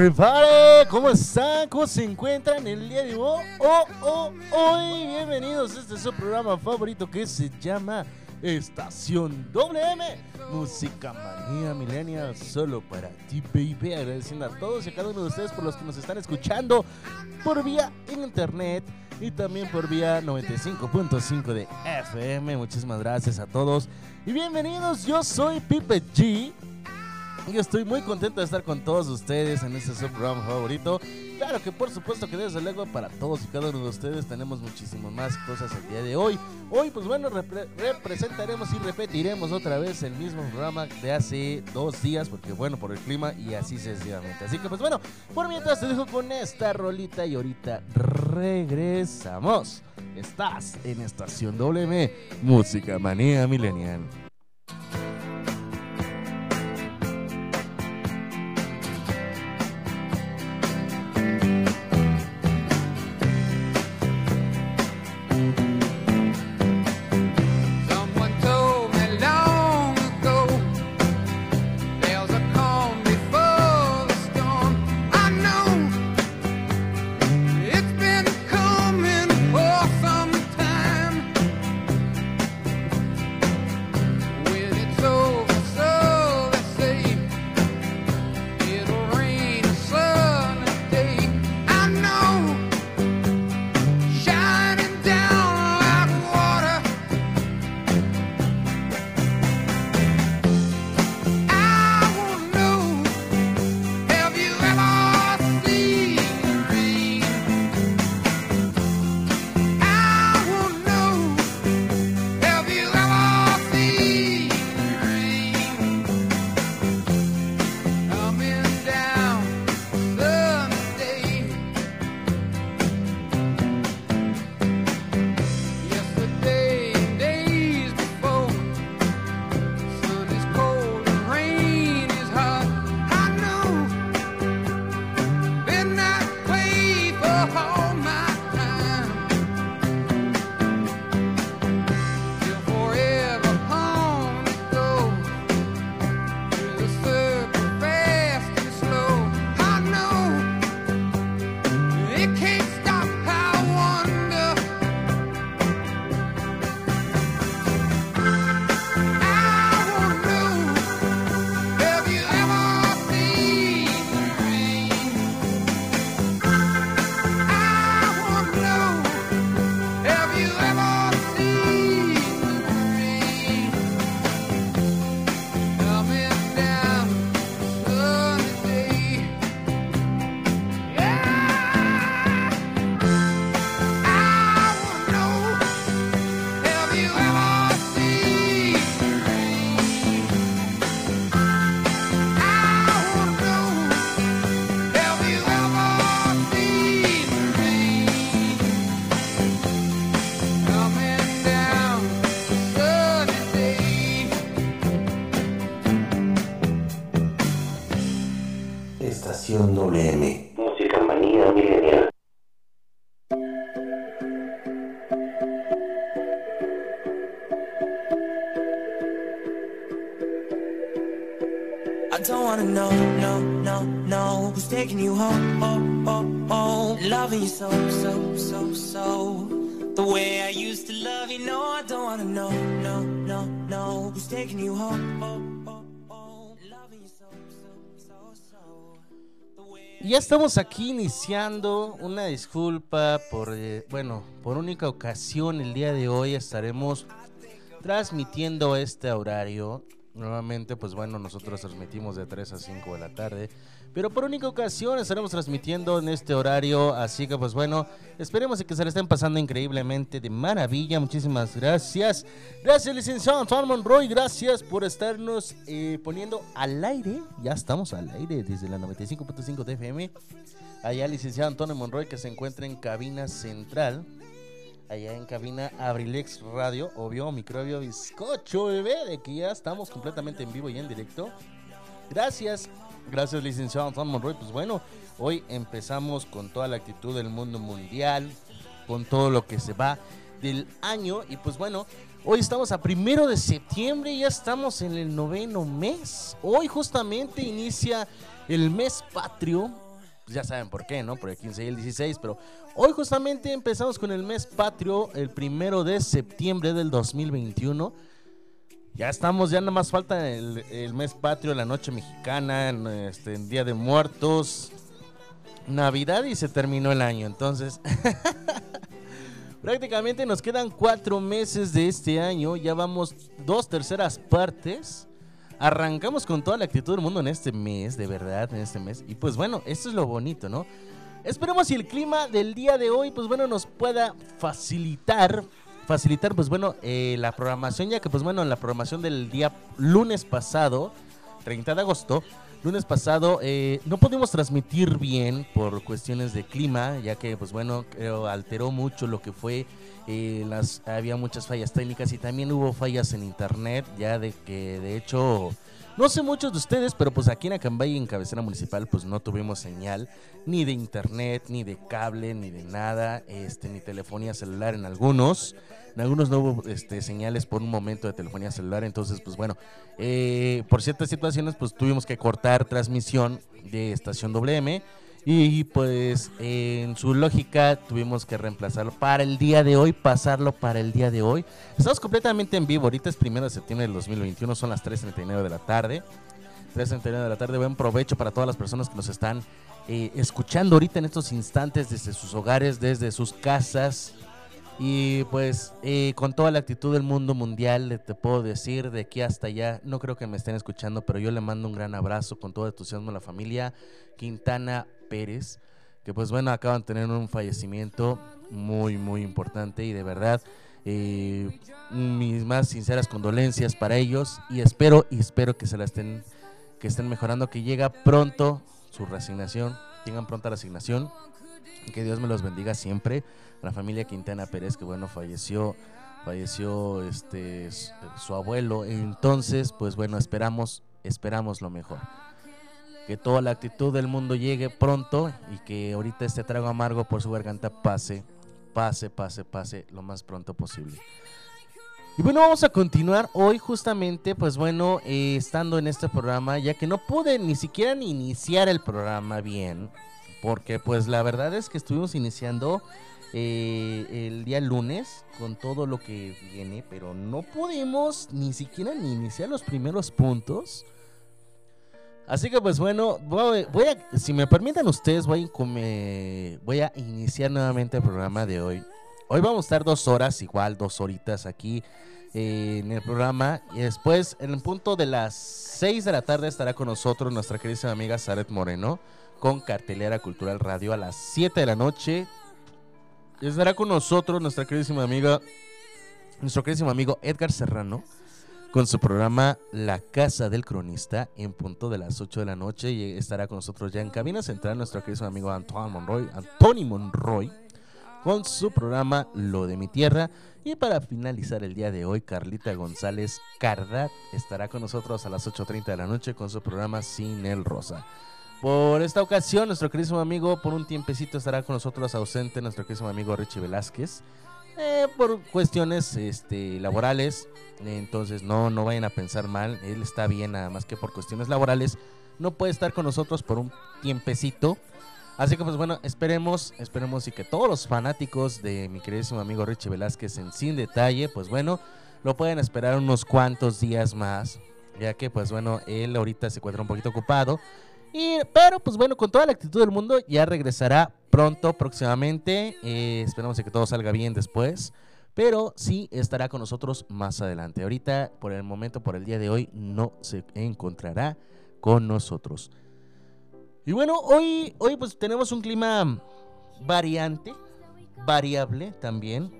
Everybody. ¿Cómo están? ¿Cómo se encuentran el día de hoy? Oh, oh, hoy. Bienvenidos este su programa favorito que se llama Estación WM. Música manía millennial solo para ti, baby. Agradeciendo a todos y a cada uno de ustedes por los que nos están escuchando por vía internet y también por vía 95.5 de FM. Muchísimas gracias a todos y bienvenidos. Yo soy Pipe G. Y estoy muy contento de estar con todos ustedes en este su programa favorito. Claro que por supuesto que desde luego para todos y cada uno de ustedes tenemos muchísimas más cosas el día de hoy. Hoy pues bueno repre- representaremos y repetiremos otra vez el mismo programa de hace dos días porque bueno por el clima y así sucesivamente. Así que pues bueno, por mientras te dejo con esta rolita y ahorita regresamos. Estás en Estación WM, Música Manía Millennial. Ya estamos aquí iniciando. Una disculpa por, eh, bueno, por única ocasión el día de hoy estaremos transmitiendo este horario. Nuevamente, pues bueno, nosotros transmitimos de 3 a 5 de la tarde. Pero por única ocasión estaremos transmitiendo en este horario. Así que pues bueno, esperemos que se le estén pasando increíblemente de maravilla. Muchísimas gracias. Gracias, licenciado Antoine Monroy. Gracias por estarnos eh, poniendo al aire. Ya estamos al aire desde la 95.5 de FM. Allá, licenciado Antonio Monroy, que se encuentra en cabina central allá en cabina Abrilex Radio, obvio, microbio bizcocho, bebé, de que ya estamos completamente en vivo y en directo. Gracias, gracias licenciado Antonio Monroy. Pues bueno, hoy empezamos con toda la actitud del mundo mundial, con todo lo que se va del año y pues bueno, hoy estamos a primero de septiembre, ya estamos en el noveno mes. Hoy justamente inicia el mes patrio. Pues ya saben por qué, ¿no? Por el 15 y el 16, pero hoy justamente empezamos con el mes patrio, el primero de septiembre del 2021. Ya estamos, ya nada más falta el, el mes patrio, la noche mexicana, en, este, en Día de Muertos, Navidad y se terminó el año. Entonces, prácticamente nos quedan cuatro meses de este año. Ya vamos dos terceras partes. Arrancamos con toda la actitud del mundo en este mes, de verdad, en este mes. Y pues bueno, esto es lo bonito, ¿no? Esperemos si el clima del día de hoy, pues bueno, nos pueda facilitar, facilitar, pues bueno, eh, la programación, ya que pues bueno, la programación del día lunes pasado, 30 de agosto, lunes pasado, eh, no pudimos transmitir bien por cuestiones de clima, ya que pues bueno, creo alteró mucho lo que fue, eh, las, había muchas fallas técnicas y también hubo fallas en internet, ya de que de hecho... No sé muchos de ustedes, pero pues aquí en Acambay, en cabecera municipal, pues no tuvimos señal ni de internet, ni de cable, ni de nada, este, ni telefonía celular en algunos. En algunos no hubo este, señales por un momento de telefonía celular, entonces pues bueno, eh, por ciertas situaciones pues tuvimos que cortar transmisión de estación WM y pues en su lógica tuvimos que reemplazarlo para el día de hoy, pasarlo para el día de hoy. Estamos completamente en vivo, ahorita es primero de septiembre del 2021, son las 3.39 de la tarde. 3.39 de la tarde, buen provecho para todas las personas que nos están eh, escuchando ahorita en estos instantes desde sus hogares, desde sus casas. Y pues eh, con toda la actitud del mundo mundial, te puedo decir de aquí hasta allá, no creo que me estén escuchando, pero yo le mando un gran abrazo con todo entusiasmo a la familia Quintana Pérez, que pues bueno, acaban de tener un fallecimiento muy, muy importante y de verdad eh, mis más sinceras condolencias para ellos y espero, y espero que se la estén, que estén mejorando, que llega pronto su resignación, tengan pronta resignación, que Dios me los bendiga siempre la familia Quintana Pérez, que bueno, falleció, falleció este su abuelo. Entonces, pues bueno, esperamos, esperamos lo mejor. Que toda la actitud del mundo llegue pronto y que ahorita este trago amargo por su garganta pase, pase, pase, pase lo más pronto posible. Y bueno, vamos a continuar hoy justamente, pues bueno, eh, estando en este programa, ya que no pude ni siquiera ni iniciar el programa bien, porque pues la verdad es que estuvimos iniciando eh, el día lunes con todo lo que viene, pero no pudimos ni siquiera ni iniciar los primeros puntos. Así que pues bueno, voy, voy a, si me permiten ustedes, voy voy a iniciar nuevamente el programa de hoy. Hoy vamos a estar dos horas, igual dos horitas aquí eh, en el programa. Y después, en el punto de las 6 de la tarde, estará con nosotros nuestra querida amiga Saret Moreno con Cartelera Cultural Radio a las 7 de la noche. Estará con nosotros nuestra queridísima amiga, nuestro queridísimo amigo Edgar Serrano con su programa La Casa del Cronista en punto de las 8 de la noche y estará con nosotros ya en cabina central nuestro querido amigo Antoine Monroy, Anthony Monroy con su programa Lo de mi tierra y para finalizar el día de hoy Carlita González Cardat estará con nosotros a las 8.30 de la noche con su programa Sin el Rosa. Por esta ocasión, nuestro queridísimo amigo, por un tiempecito estará con nosotros ausente nuestro queridísimo amigo Richie Velázquez. Eh, por cuestiones este, laborales, entonces no, no vayan a pensar mal, él está bien, nada más que por cuestiones laborales, no puede estar con nosotros por un tiempecito. Así que pues bueno, esperemos, esperemos y que todos los fanáticos de mi queridísimo amigo Richie Velázquez en Sin Detalle, pues bueno, lo pueden esperar unos cuantos días más, ya que pues bueno, él ahorita se encuentra un poquito ocupado. Pero pues bueno, con toda la actitud del mundo ya regresará pronto, próximamente. Eh, esperemos que todo salga bien después. Pero sí estará con nosotros más adelante. Ahorita, por el momento, por el día de hoy, no se encontrará con nosotros. Y bueno, hoy, hoy pues tenemos un clima variante, variable también.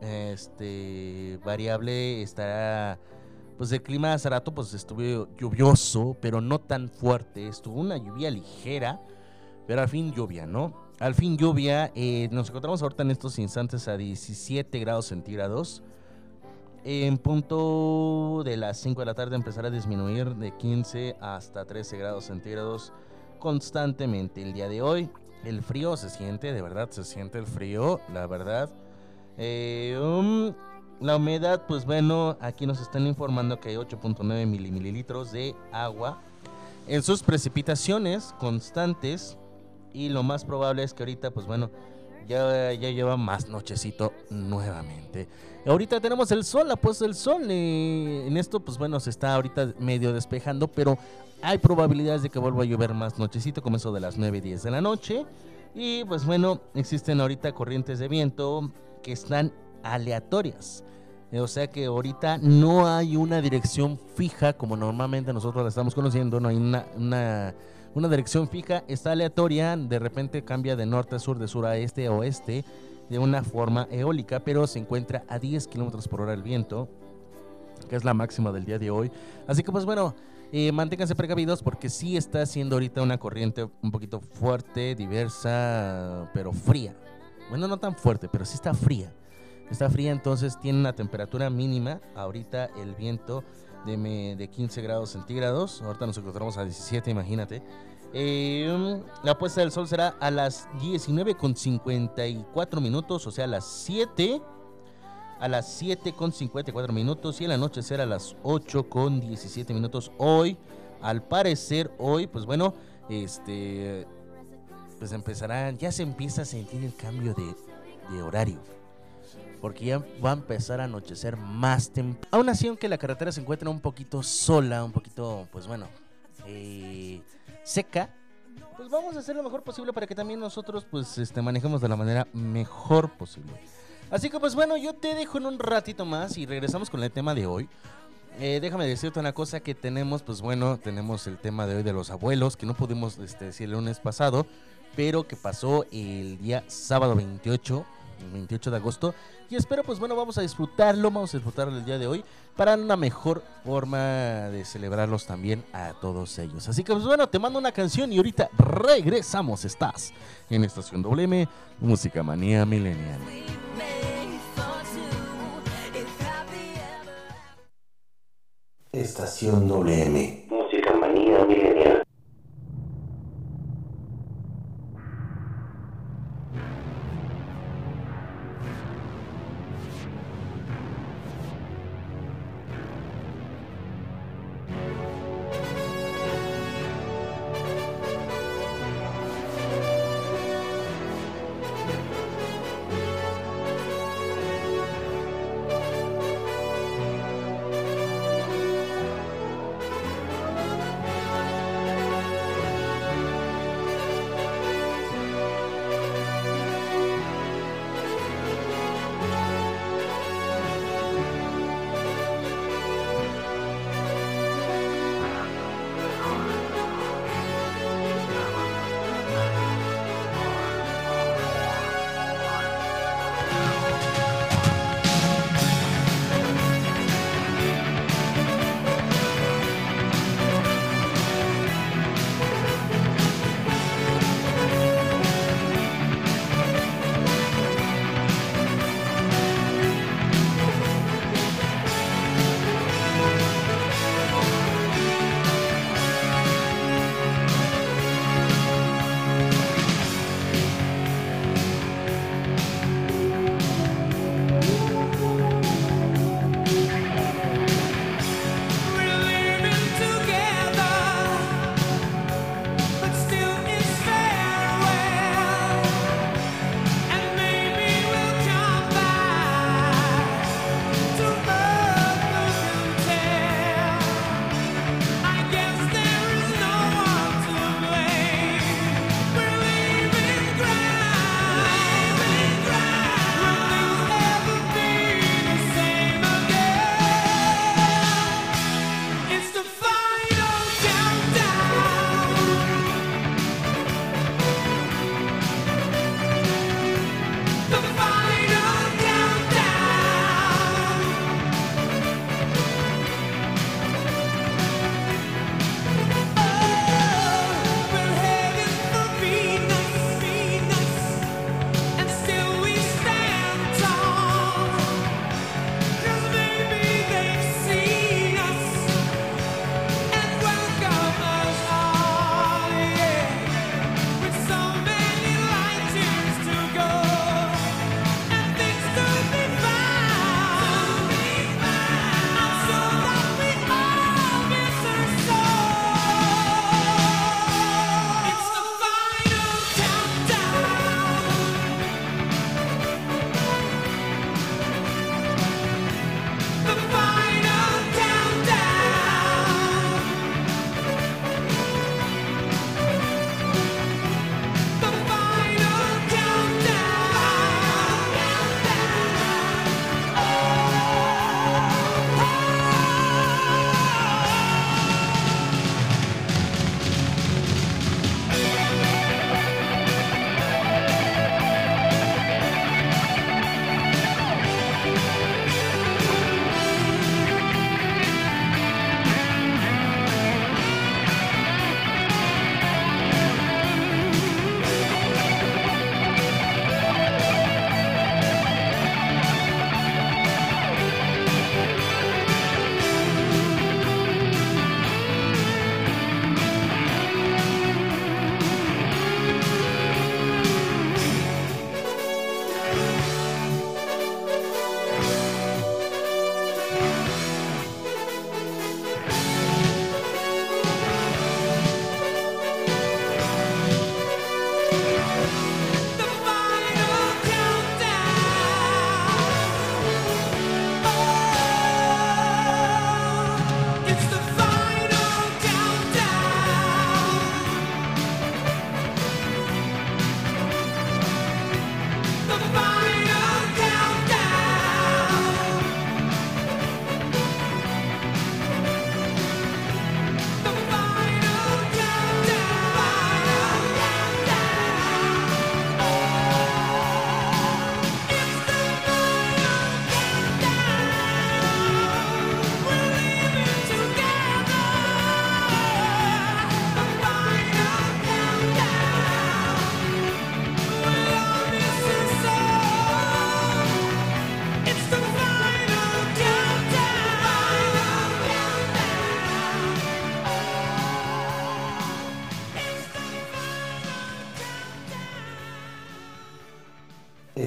Este, variable estará, pues el clima hace rato pues estuvo lluvioso, pero no tan fuerte. Estuvo una lluvia ligera, pero al fin lluvia, ¿no? Al fin lluvia. eh, nos encontramos ahorita en estos instantes a 17 grados centígrados. En punto de las 5 de la tarde empezará a disminuir de 15 hasta 13 grados centígrados constantemente. El día de hoy el frío se siente, de verdad se siente el frío, la verdad. Eh, um, la humedad, pues bueno, aquí nos están informando que hay 8.9 mili- mililitros de agua en sus precipitaciones constantes y lo más probable es que ahorita, pues bueno, ya, ya lleva más nochecito nuevamente. Ahorita tenemos el sol, la puesta del sol. eh, en esto, pues bueno, se está ahorita medio despejando, pero hay probabilidades de que vuelva a llover más nochecito, como de las 9 y 10 de la noche. Y pues bueno, existen ahorita corrientes de viento que están aleatorias. Eh, O sea que ahorita no hay una dirección fija como normalmente nosotros la estamos conociendo, no hay una, una, una dirección fija, está aleatoria, de repente cambia de norte a sur, de sur a este a oeste, de una forma eólica, pero se encuentra a 10 kilómetros por hora el viento, que es la máxima del día de hoy. Así que pues bueno, eh, manténganse precavidos porque sí está siendo ahorita una corriente un poquito fuerte, diversa, pero fría. Bueno, no tan fuerte, pero sí está fría. Está fría, entonces tiene una temperatura mínima. Ahorita el viento de, me- de 15 grados centígrados. Ahorita nos encontramos a 17, imagínate. Eh, la puesta del sol será a las 19 con 54 minutos, o sea, a las 7. A las 7 con 54 minutos y el anochecer a las 8 con 17 minutos. Hoy, al parecer, hoy, pues bueno, este, pues empezarán, ya se empieza a sentir el cambio de horario porque ya va a empezar a anochecer más temprano. Aún así, aunque la carretera se encuentra un poquito sola, un poquito, pues bueno, eh, seca, pues vamos a hacer lo mejor posible para que también nosotros, pues, este, manejemos de la manera mejor posible. Así que, pues bueno, yo te dejo en un ratito más y regresamos con el tema de hoy. Eh, déjame decirte una cosa que tenemos, pues bueno, tenemos el tema de hoy de los abuelos, que no pudimos este, decir el lunes pasado, pero que pasó el día sábado 28, el 28 de agosto. Y espero, pues bueno, vamos a disfrutarlo, vamos a disfrutarlo el día de hoy para una mejor forma de celebrarlos también a todos ellos. Así que, pues bueno, te mando una canción y ahorita regresamos. Estás en Estación WM, Música Manía Millennial. Estación WM. Música manía milenial.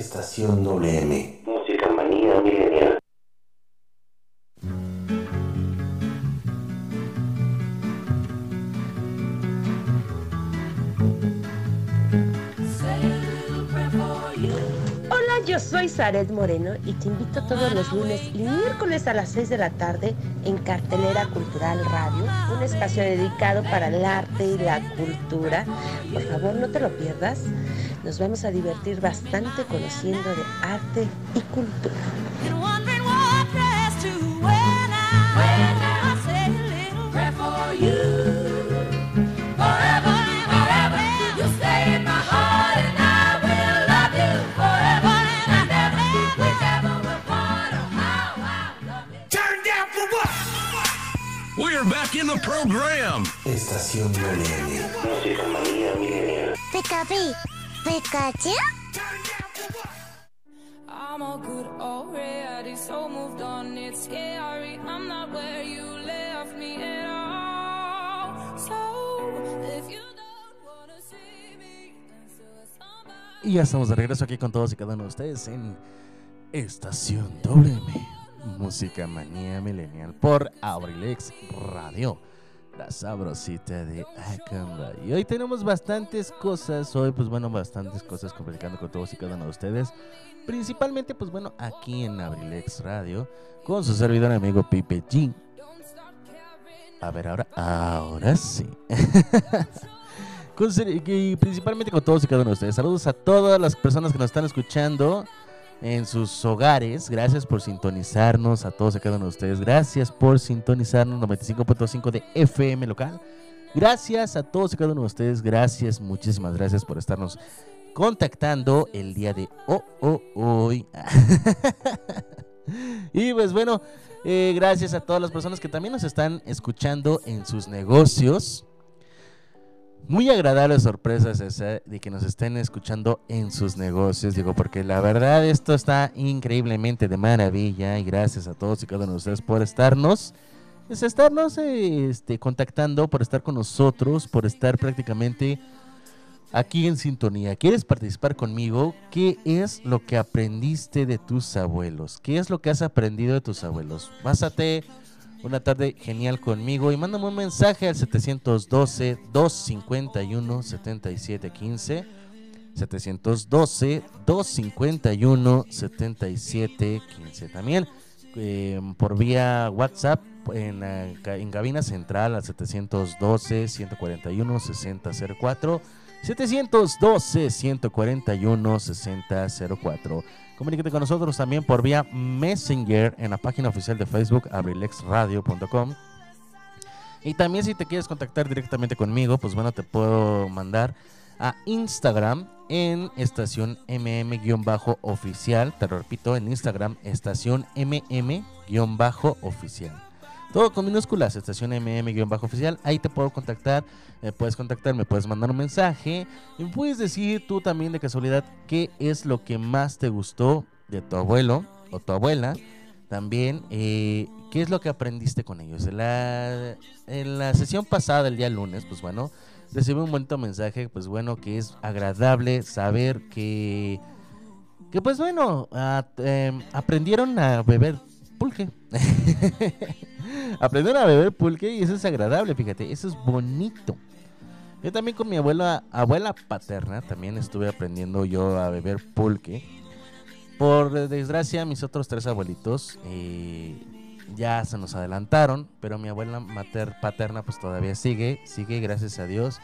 Estación WM. Música manía milenial. Hola, yo soy Zaret Moreno y te invito todos los lunes y miércoles a las 6 de la tarde en Cartelera Cultural Radio, un espacio dedicado para el arte y la cultura. Por favor, no te lo pierdas. Nos vamos a divertir bastante conociendo de arte y cultura. We're back in the program. Estación WM. Música manía milenial. I'm all good already, so moved on. It's scary. I'm not where you left me at all. So if you don't wanna see me, then so somebody. Y ya estamos de regreso aquí con todos y cada uno de ustedes en Estación WM, Música Manía Millennial por Abrilex Radio, la sabrosita de Acamba. Y hoy tenemos bastantes cosas, hoy pues bueno, bastantes cosas platicando con todos y cada uno de ustedes. Principalmente pues bueno, aquí en Abrilex Radio, con su servidor amigo Pipe G. A ver, ahora, ahora sí. Y principalmente con todos y cada uno de ustedes. Saludos a todas las personas que nos están escuchando en sus hogares. Gracias por sintonizarnos a todos y cada uno de ustedes. Gracias por sintonizarnos 95.5 de FM local. Gracias a todos y cada uno de ustedes. Gracias, muchísimas gracias por estarnos contactando el día de ho- ho- hoy. y pues bueno, eh, gracias a todas las personas que también nos están escuchando en sus negocios. Muy agradable sorpresa es esa de que nos estén escuchando en sus negocios, digo, porque la verdad esto está increíblemente de maravilla y gracias a todos y cada uno de ustedes por estarnos, pues, estarnos este, contactando, por estar con nosotros, por estar prácticamente aquí en sintonía. ¿Quieres participar conmigo? ¿Qué es lo que aprendiste de tus abuelos? ¿Qué es lo que has aprendido de tus abuelos? Pásate una tarde genial conmigo y mándame un mensaje al 712-251-7715. 712-251-7715. También eh, por vía WhatsApp en, ca- en cabina central al 712-141-6004. 712-141-6004. Comunícate con nosotros también por vía Messenger en la página oficial de Facebook abrilexradio.com. Y también si te quieres contactar directamente conmigo, pues bueno, te puedo mandar a Instagram en estación mm-oficial. Te lo repito, en Instagram estación mm-oficial. Todo con minúsculas, estación mm-oficial. Ahí te puedo contactar, me puedes contactar, me puedes mandar un mensaje. Y puedes decir tú también de casualidad qué es lo que más te gustó de tu abuelo o tu abuela. También, eh, ¿qué es lo que aprendiste con ellos? En la, sesión pasada, el día lunes, pues bueno, recibí un bonito mensaje, pues bueno, que es agradable saber que, que pues bueno, em, aprendieron a beber pulque. aprendieron a beber pulque y eso es agradable, fíjate, eso es bonito. Yo también con mi abuela, abuela paterna, también estuve aprendiendo yo a beber pulque. Por desgracia, mis otros tres abuelitos eh, ya se nos adelantaron, pero mi abuela mater, paterna pues todavía sigue, sigue, gracias a Dios.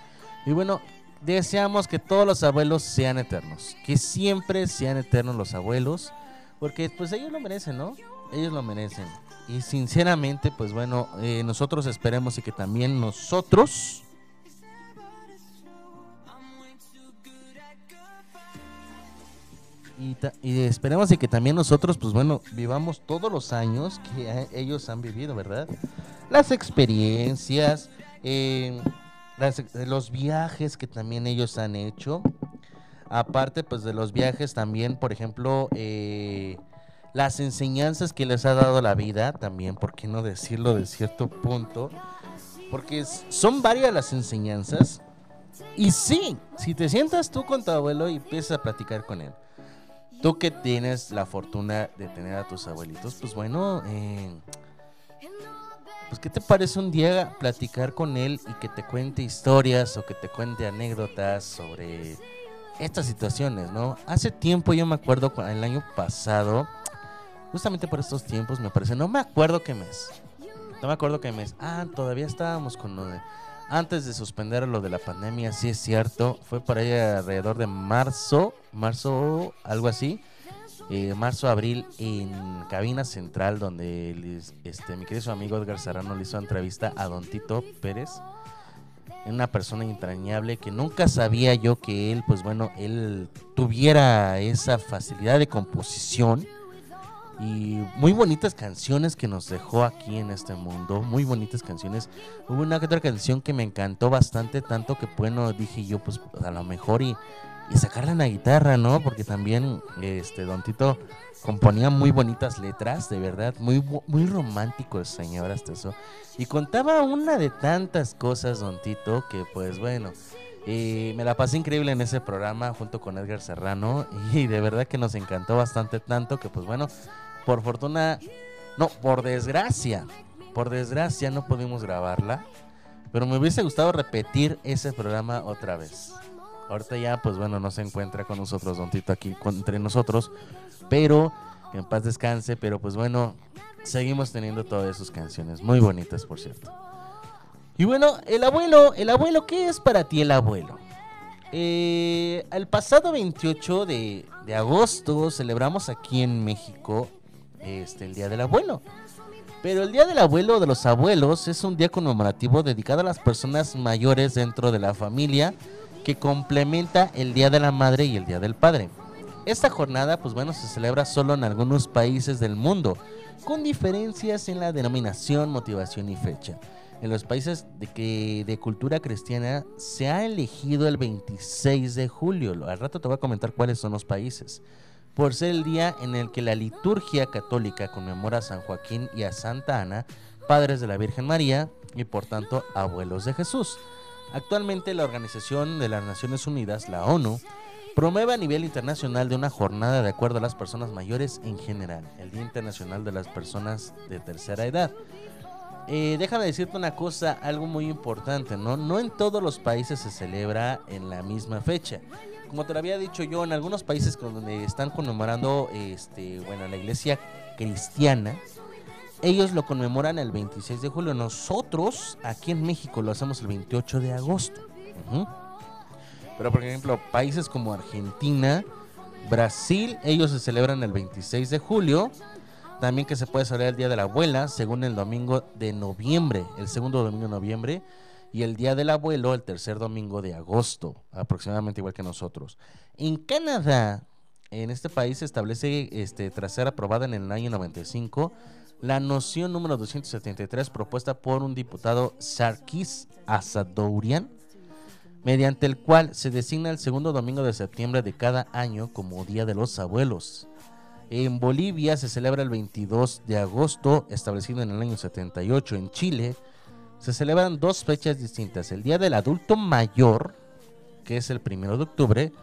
Y bueno, deseamos que todos los abuelos sean eternos, que siempre sean eternos los abuelos, porque pues ellos lo merecen, ¿no? Ellos lo merecen. Y sinceramente, pues bueno, eh, nosotros esperemos y que también nosotros... Y, esperemos y que también nosotros, pues bueno, vivamos todos los años que eh, ellos han vivido, ¿verdad? Las experiencias, eh, ex- los viajes que también ellos han hecho. Aparte, pues de los viajes también, por ejemplo, eh, las enseñanzas que les ha dado la vida, también, ¿por qué no decirlo de cierto punto? Porque son varias las enseñanzas. Y sí, si te sientas tú con tu abuelo y empiezas a platicar con él, tú que tienes la fortuna de tener a tus abuelitos, pues bueno, eh, pues ¿qué te parece un día platicar con él y que te cuente historias o que te cuente anécdotas sobre estas situaciones, ¿no? Hace tiempo yo me acuerdo, cu- el año pasado, justamente por estos tiempos me parece, no me acuerdo qué mes, no me acuerdo qué mes, ah, todavía estábamos con antes de suspender lo de la pandemia, sí es cierto, fue por ahí alrededor de marzo, marzo, algo así, eh, marzo, abril, en Cabina Central, donde este, mi querido amigo Edgar Serrano le hizo entrevista a Don Tito Pérez, una persona entrañable que nunca sabía yo que él, pues bueno, él tuviera esa facilidad de composición y muy bonitas canciones que nos dejó aquí en este mundo, muy bonitas canciones. Hubo una otra canción que me encantó bastante, tanto que bueno, dije yo, pues a lo mejor y, y sacarle una guitarra, ¿no? Porque también este Don Tito componía muy bonitas letras, de verdad, muy muy romántico el señor hasta eso. Y contaba una de tantas cosas, Don Tito, que pues bueno, eh, me la pasé increíble en ese programa junto con Edgar Serrano y de verdad que nos encantó bastante tanto que pues bueno, por fortuna, no, por desgracia, por desgracia no pudimos grabarla, pero me hubiese gustado repetir ese programa otra vez. Ahorita ya pues bueno, no se encuentra con nosotros Don Tito aquí entre nosotros, pero que en paz descanse, pero pues bueno, seguimos teniendo todas sus canciones, muy bonitas por cierto. Y bueno, el abuelo, el abuelo, ¿qué es para ti el abuelo? Eh, el pasado 28 de, de agosto celebramos aquí en México este, el Día del Abuelo. Pero el Día del Abuelo o de los Abuelos es un día conmemorativo dedicado a las personas mayores dentro de la familia que complementa el Día de la Madre y el Día del Padre. Esta jornada, pues bueno, se celebra solo en algunos países del mundo, con diferencias en la denominación, motivación y fecha. En los países de, que, de cultura cristiana se ha elegido el 26 de julio. Al rato te voy a comentar cuáles son los países. Por ser el día en el que la liturgia católica conmemora a San Joaquín y a Santa Ana, padres de la Virgen María y por tanto abuelos de Jesús. Actualmente la Organización de las Naciones Unidas, la ONU, promueve a nivel internacional de una jornada de acuerdo a las personas mayores en general, el Día Internacional de las Personas de Tercera Edad. Eh, déjame decirte una cosa, algo muy importante, ¿no? No en todos los países se celebra en la misma fecha. Como te lo había dicho yo, en algunos países donde están conmemorando, este, bueno, la iglesia cristiana, ellos lo conmemoran el 26 de julio. Nosotros, aquí en México, lo hacemos el 28 de agosto. Pero, por ejemplo, países como Argentina, Brasil, ellos se celebran el 26 de julio. También que se puede celebrar el Día de la Abuela, según el domingo de noviembre, el segundo domingo de noviembre, y el Día del Abuelo, el tercer domingo de agosto, aproximadamente igual que nosotros. En Canadá, en este país se establece, este, tras ser aprobada en el año 95, la noción número 273 propuesta por un diputado Sarkis Asadourian, mediante el cual se designa el segundo domingo de septiembre de cada año como Día de los Abuelos. En Bolivia se celebra el 22 de agosto, establecido en el año 78. En Chile se celebran dos fechas distintas, el Día del Adulto Mayor, que es el primero de octubre,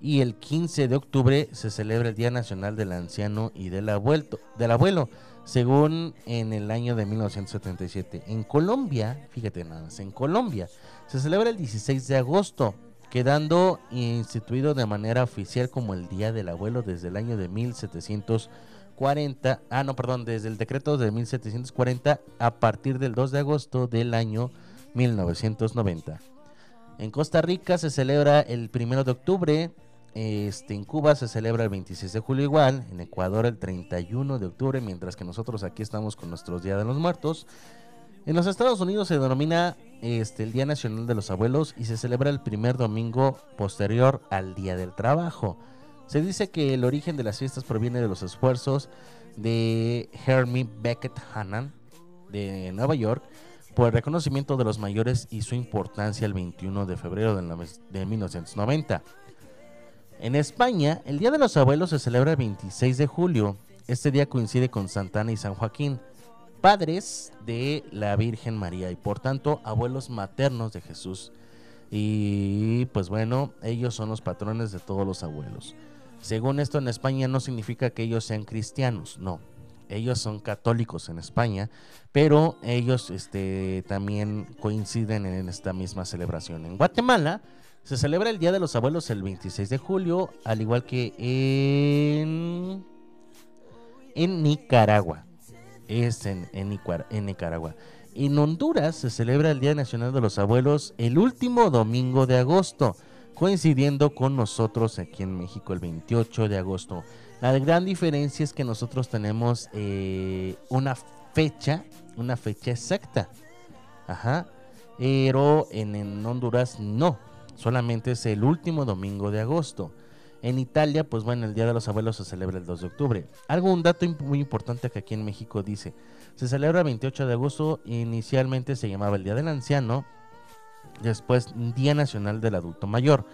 y el 15 de octubre se celebra el Día Nacional del Anciano y del Abuelo, del abuelo según en el año de 1977. En Colombia, fíjate nada más, en Colombia se celebra el 16 de agosto, quedando instituido de manera oficial como el Día del Abuelo desde el año de 1740, ah no, perdón, desde el decreto de 1740 a partir del 2 de agosto del año 1990. En Costa Rica se celebra el 1 de octubre, este, en Cuba se celebra el 26 de julio igual, en Ecuador el 31 de octubre, mientras que nosotros aquí estamos con nuestros Día de los Muertos. En los Estados Unidos se denomina este, el Día Nacional de los Abuelos y se celebra el primer domingo posterior al Día del Trabajo. Se dice que el origen de las fiestas proviene de los esfuerzos de Hermie Beckett Hannan de Nueva York por el reconocimiento de los mayores y su importancia el 21 de febrero de, nove- de 1990. En España, el Día de los Abuelos se celebra el 26 de julio. Este día coincide con Santana y San Joaquín, padres de la Virgen María y por tanto abuelos maternos de Jesús. Y pues bueno, ellos son los patrones de todos los abuelos. Según esto en España no significa que ellos sean cristianos, no. Ellos son católicos en España, pero ellos este, también coinciden en esta misma celebración. En Guatemala se celebra el Día de los Abuelos el 26 de julio, al igual que en, Nicaragua. Es en Nicaragua. En Honduras se celebra el Día Nacional de los Abuelos el último domingo de agosto, coincidiendo con nosotros aquí en México el 28 de agosto. La gran diferencia es que nosotros tenemos eh, una fecha, una fecha exacta. Ajá. Pero en, en Honduras no. Solamente es el último domingo de agosto. En Italia, pues bueno, el Día de los Abuelos se celebra el 2 de octubre. Algo, un dato muy importante que aquí en México dice. Se celebra el 28 de agosto. Inicialmente se llamaba el Día del Anciano. Después Día Nacional del Adulto Mayor.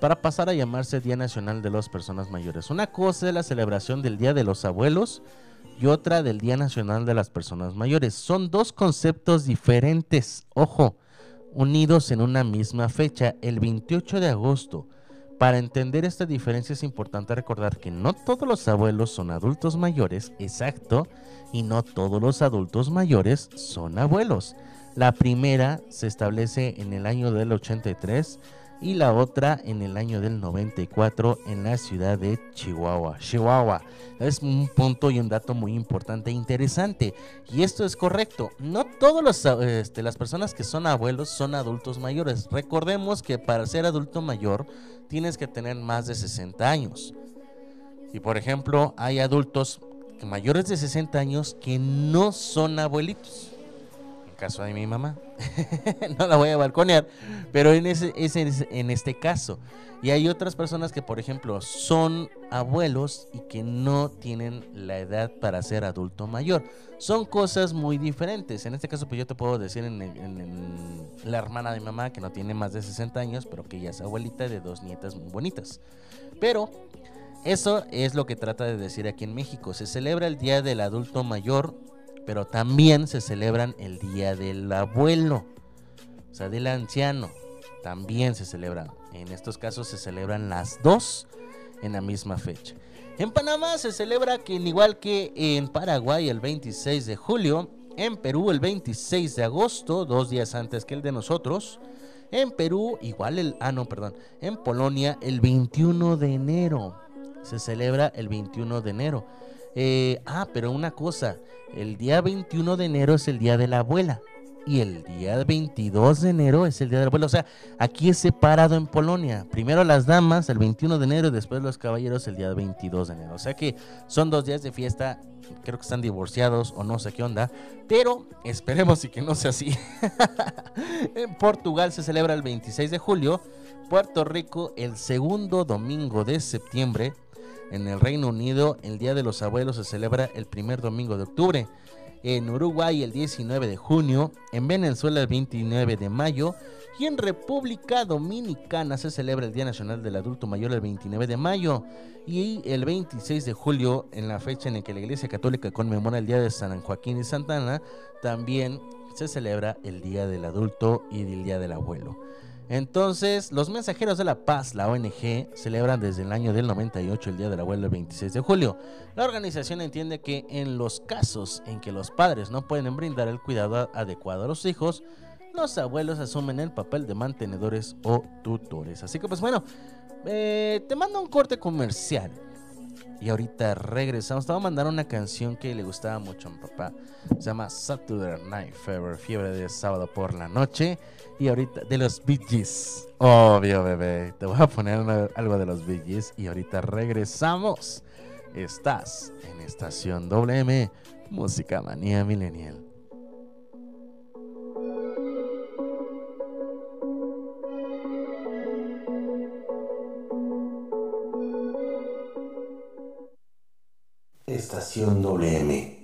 Para pasar a llamarse Día Nacional de las Personas Mayores. Una cosa es la celebración del Día de los Abuelos y otra del Día Nacional de las Personas Mayores. Son dos conceptos diferentes, ojo, unidos en una misma fecha, el 28 de agosto. Para entender esta diferencia es importante recordar que no todos los abuelos son adultos mayores, exacto, y no todos los adultos mayores son abuelos. La primera se establece en el año del 83 y la otra en el año del 94 en la ciudad de Chihuahua. Chihuahua. Es un punto y un dato muy importante e interesante. Y esto es correcto. No todas este, las personas que son abuelos son adultos mayores. Recordemos que para ser adulto mayor tienes que tener más de 60 años. Y por ejemplo, hay adultos mayores de 60 años que no son abuelitos. Caso de mi mamá. no la voy a balconear, pero en, ese, en este caso. Y hay otras personas que, por ejemplo, son abuelos y que no tienen la edad para ser adulto mayor. Son cosas muy diferentes. En este caso, pues yo te puedo decir en la hermana de mi mamá que no tiene más de 60 años, pero que ya es abuelita de dos nietas muy bonitas. Pero eso es lo que trata de decir aquí en México. Se celebra el Día del Adulto Mayor, pero también se celebran el Día del Abuelo, o sea, del anciano. También se celebra. En estos casos se celebran las dos en la misma fecha. En Panamá se celebra que, igual que en Paraguay, el 26 de julio, en Perú el 26 de agosto, dos días antes que el de nosotros. En Perú, igual el. Ah, no, perdón. En Polonia, el 21 de enero. Se celebra el 21 de enero. Eh, ah, pero una cosa. El día 21 de enero es el día de la abuela. Y el día 22 de enero es el día de la abuela. O sea, aquí es separado en Polonia. Primero las damas el 21 de enero y después los caballeros el día 22 de enero. O sea que son dos días de fiesta. Creo que están divorciados o no sé qué onda. Pero esperemos y que no sea así. en Portugal se celebra el 26 de julio. Puerto Rico el segundo domingo de septiembre. En el Reino Unido el Día de los Abuelos se celebra el primer domingo de octubre. En Uruguay el 19 de junio. En Venezuela el 29 de mayo. Y en República Dominicana se celebra el Día Nacional del Adulto Mayor el 29 de mayo. Y el 26 de julio, en la fecha en la que la Iglesia Católica conmemora el Día de San Joaquín y Santana, también se celebra el Día del Adulto y el Día del Abuelo. Entonces, los mensajeros de la paz, la ONG, celebran desde el año del 98 el Día del Abuelo el 26 de julio. La organización entiende que en los casos en que los padres no pueden brindar el cuidado adecuado a los hijos, los abuelos asumen el papel de mantenedores o tutores. Así que pues bueno, eh, te mando un corte comercial. Y ahorita regresamos. Te voy a mandar una canción que le gustaba mucho a mi papá. Se llama Saturday Night Fever, fiebre de sábado por la noche. Y ahorita, de los Bee. Obvio, bebé. Te voy a poner algo de los Bee. Y ahorita regresamos. Estás en Estación WM, Música Manía Millennial. Estación WM.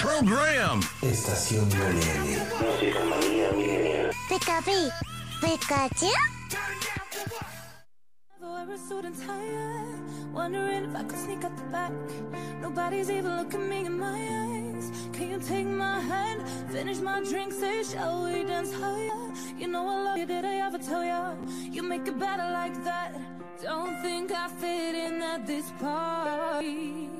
program. Estación WM. Música manía milenial. Pikachu, Pikachu. I wear a suit and tie, wondering if I could sneak out the back. Nobody's even looking me in my eyes. Can you take my hand, finish my drink, say, shall we dance higher? You know I love you, did I ever tell you? You make it better like that. Don't think I fit in at this party.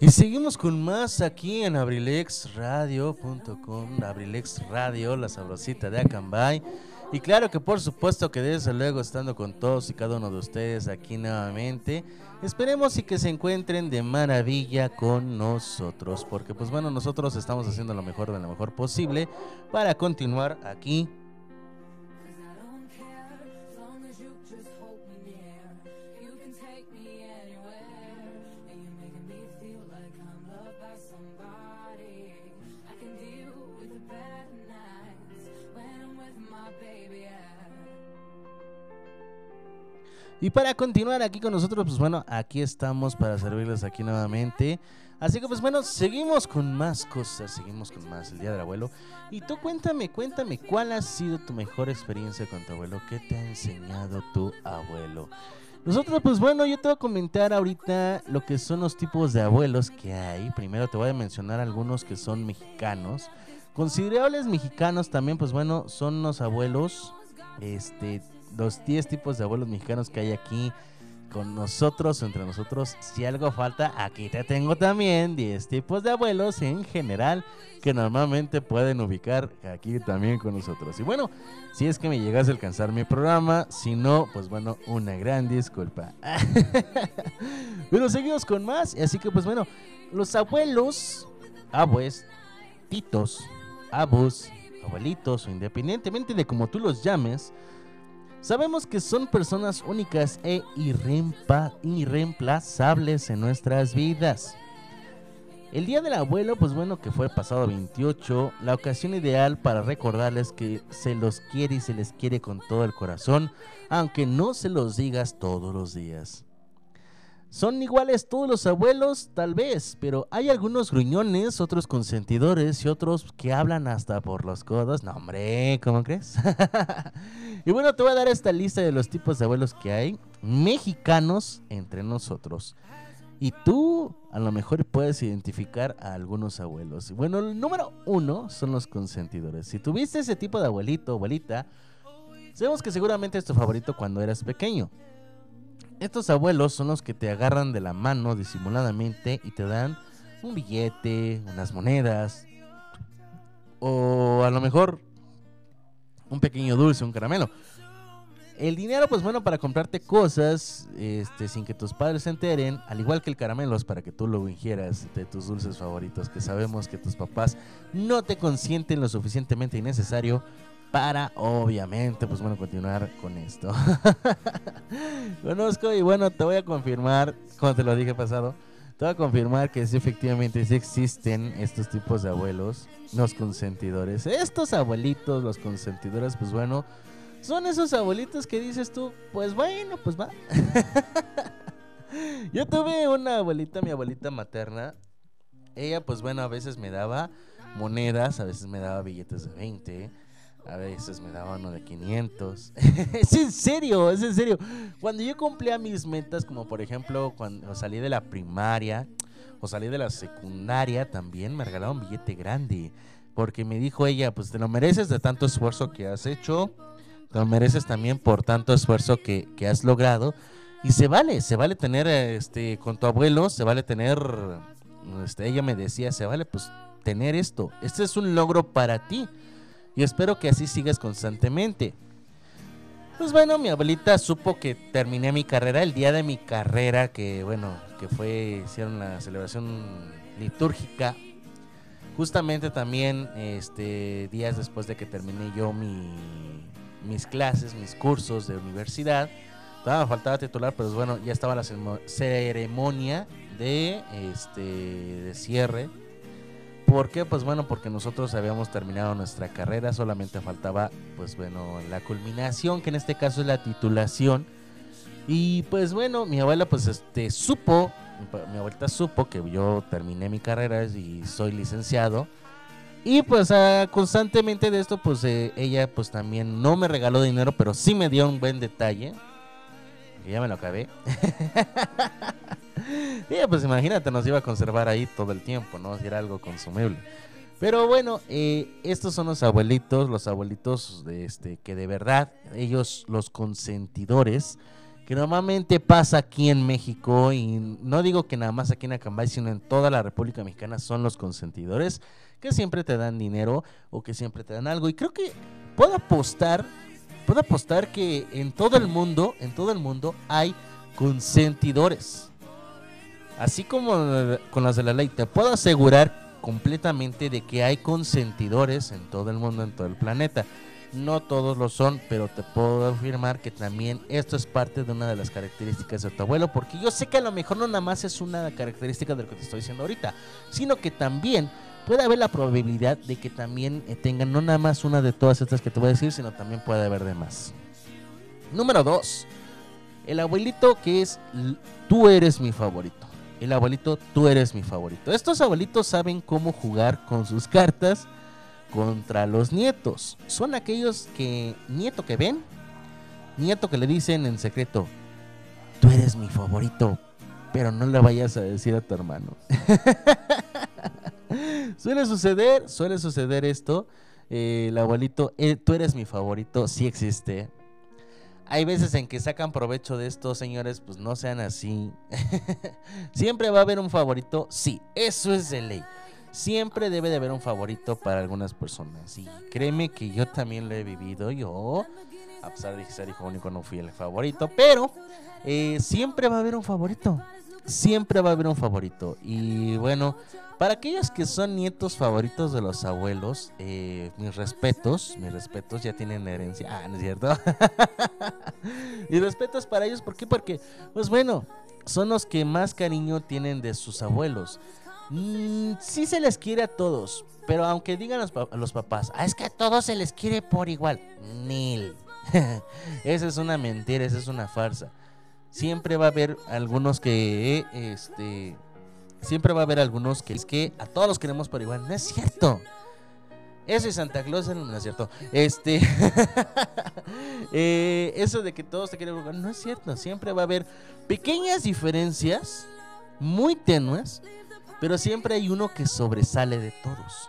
Y seguimos con más aquí en abrilexradio.com, Abrilex Radio, la sabrosita de Acambay. Y claro que por supuesto que desde luego estando con todos y cada uno de ustedes aquí nuevamente, esperemos y que se encuentren de maravilla con nosotros, porque pues bueno, nosotros estamos haciendo lo mejor de lo mejor posible para continuar aquí Y para continuar aquí con nosotros, pues bueno, aquí estamos para servirles aquí nuevamente. Así que pues bueno, seguimos con más cosas, seguimos con más el Día del Abuelo. Y tú cuéntame, cuéntame, ¿cuál ha sido tu mejor experiencia con tu abuelo? ¿Qué te ha enseñado tu abuelo? Nosotros, pues bueno, yo te voy a comentar ahorita lo que son los tipos de abuelos que hay. Primero te voy a mencionar algunos que son mexicanos. Considerables mexicanos también, pues bueno, son los abuelos, este, los 10 tipos de abuelos mexicanos que hay aquí con nosotros, entre nosotros. Si algo falta, aquí te tengo también 10 tipos de abuelos en general que normalmente pueden ubicar aquí también con nosotros. Y bueno, si es que me llegas a alcanzar mi programa, si no, pues bueno, una gran disculpa. Pero seguimos con más, así que pues bueno, los abuelos, abues, titos, abus, abuelitos o independientemente de como tú los llames, Sabemos que son personas únicas e irreemplazables en nuestras vidas. El Día del Abuelo, pues bueno, que fue pasado 28, la ocasión ideal para recordarles que se los quiere y se les quiere con todo el corazón, aunque no se los digas todos los días. ¿Son iguales todos los abuelos? Tal vez, pero hay algunos gruñones, otros consentidores y otros que hablan hasta por los codos. No, hombre, ¿cómo crees? y bueno, te voy a dar esta lista de los tipos de abuelos que hay, mexicanos entre nosotros. Y tú a lo mejor puedes identificar a algunos abuelos. Bueno, el número uno son los consentidores. Si tuviste ese tipo de abuelito abuelita, sabemos que seguramente es tu favorito cuando eras pequeño. Estos abuelos son los que te agarran de la mano disimuladamente y te dan un billete, unas monedas o a lo mejor un pequeño dulce, un caramelo. El dinero, pues bueno, para comprarte cosas este, sin que tus padres se enteren, al igual que el caramelo, es para que tú lo ingieras de tus dulces favoritos, que sabemos que tus papás no te consienten lo suficientemente innecesario para, obviamente, pues bueno, continuar con esto. Conozco y bueno, te voy a confirmar, como te lo dije pasado, te voy a confirmar que sí, efectivamente, sí existen estos tipos de abuelos, los consentidores. Estos abuelitos, los consentidores, pues bueno, son esos abuelitos que dices tú, pues bueno, pues va. Yo tuve una abuelita, mi abuelita materna. Ella, pues bueno, a veces me daba monedas, a veces me daba billetes de 20, a veces me daba uno de 500. es en serio, es en serio. Cuando yo cumplía mis metas, como por ejemplo cuando salí de la primaria o salí de la secundaria, también me regalaba un billete grande. Porque me dijo ella, pues te lo mereces de tanto esfuerzo que has hecho, te lo mereces también por tanto esfuerzo que, que has logrado. Y se vale, se vale tener, este, con tu abuelo, se vale tener, este, ella me decía, se vale pues tener esto. Este es un logro para ti. Y espero que así sigas constantemente. Pues bueno, mi abuelita supo que terminé mi carrera el día de mi carrera, que bueno, que fue, hicieron la celebración litúrgica. Justamente también, este, días después de que terminé yo mi, mis clases, mis cursos de universidad. Todavía me faltaba titular, pero bueno, ya estaba la ceremo- ceremonia de, este, de cierre. ¿Por qué? Pues bueno, porque nosotros habíamos terminado nuestra carrera, solamente faltaba, pues bueno, la culminación, que en este caso es la titulación. Y pues bueno, mi abuela pues este supo, mi abuelita supo que yo terminé mi carrera y soy licenciado. Y pues ah, constantemente de esto pues eh, ella pues también no me regaló dinero, pero sí me dio un buen detalle. Que ya me lo acabé. Pues imagínate, nos iba a conservar ahí todo el tiempo, ¿no? Era algo consumible. Pero bueno, eh, estos son los abuelitos, los abuelitos de este, que de verdad, ellos, los consentidores, que normalmente pasa aquí en México, y no digo que nada más aquí en Acambay, sino en toda la República Mexicana, son los consentidores, que siempre te dan dinero o que siempre te dan algo. Y creo que puedo apostar, puedo apostar que en todo el mundo, en todo el mundo hay consentidores. Así como con las de la ley, te puedo asegurar completamente de que hay consentidores en todo el mundo, en todo el planeta. No todos lo son, pero te puedo afirmar que también esto es parte de una de las características de tu abuelo, porque yo sé que a lo mejor no nada más es una característica de lo que te estoy diciendo ahorita, sino que también puede haber la probabilidad de que también eh, tengan no nada más una de todas estas que te voy a decir, sino también puede haber de más. Número 2. El abuelito que es tú eres mi favorito. El abuelito tú eres mi favorito. Estos abuelitos saben cómo jugar con sus cartas contra los nietos. Son aquellos que nieto que ven, nieto que le dicen en secreto, tú eres mi favorito, pero no le vayas a decir a tu hermano. suele suceder, suele suceder esto. Eh, el abuelito, eh, tú eres mi favorito, sí existe. Hay veces en que sacan provecho de esto, señores, pues no sean así. Siempre va a haber un favorito, sí, eso es de ley. Siempre debe de haber un favorito para algunas personas. Y créeme que yo también lo he vivido. Yo, a pesar de ser hijo único, no fui el favorito. Pero eh, siempre va a haber un favorito. Siempre va a haber un favorito. Y bueno, para aquellos que son nietos favoritos de los abuelos, eh, mis respetos, mis respetos ya tienen herencia. Ah, ¿no es cierto? mis respetos para ellos, ¿por qué? Porque, pues bueno, son los que más cariño tienen de sus abuelos. Mm, sí se les quiere a todos, pero aunque digan los, pa- los papás, ah, es que a todos se les quiere por igual. Nil. esa es una mentira, esa es una farsa. Siempre va a haber algunos que, este, siempre va a haber algunos que es que a todos los queremos por igual. No es cierto. Eso y Santa Claus no es cierto. Este, eh, eso de que todos te quieren por igual, no es cierto. Siempre va a haber pequeñas diferencias, muy tenues, pero siempre hay uno que sobresale de todos.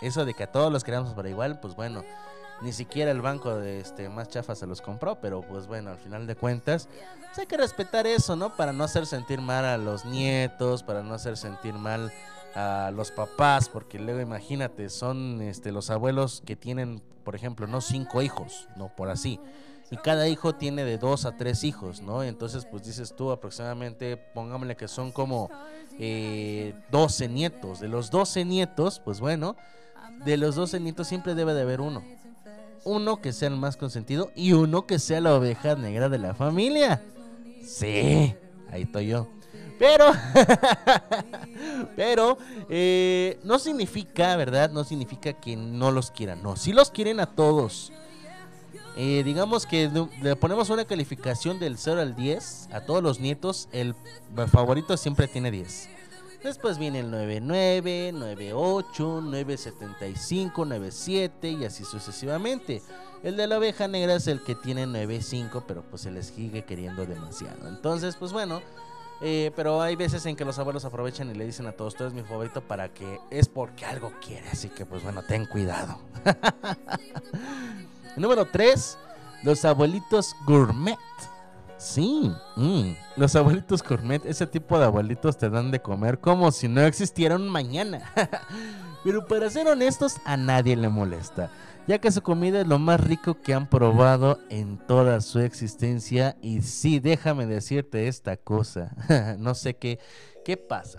Eso de que a todos los queramos por igual, pues bueno, ni siquiera el banco de este más chafa se los compró, pero pues bueno, al final de cuentas, pues hay que respetar eso, ¿no? Para no hacer sentir mal a los nietos, para no hacer sentir mal a los papás, porque luego imagínate, son este los abuelos que tienen, por ejemplo, no cinco hijos, no por así. Y cada hijo tiene de dos a tres hijos, ¿no? Entonces, pues dices tú aproximadamente, pongámosle que son como eh, 12 nietos. De los 12 nietos, pues bueno, de los 12 nietos siempre debe de haber uno. Uno que sea el más consentido y uno que sea la oveja negra de la familia. Sí, ahí estoy yo. Pero, pero, eh, no significa, ¿verdad? No significa que no los quieran. No, sí los quieren a todos. Eh, digamos que le ponemos una calificación del 0 al 10 a todos los nietos. El favorito siempre tiene 10. Después viene el 99, 98, 975, 97 y así sucesivamente. El de la oveja negra es el que tiene 95, pero pues se les sigue queriendo demasiado. Entonces, pues bueno, eh, pero hay veces en que los abuelos aprovechan y le dicen a todos, tú eres mi favorito para que es porque algo quiere. Así que pues bueno, ten cuidado. Número 3, los abuelitos gourmet. Sí, mm, los abuelitos gourmet, ese tipo de abuelitos te dan de comer como si no existiera un mañana. Pero para ser honestos, a nadie le molesta, ya que su comida es lo más rico que han probado en toda su existencia. Y sí, déjame decirte esta cosa, no sé qué, qué pasa.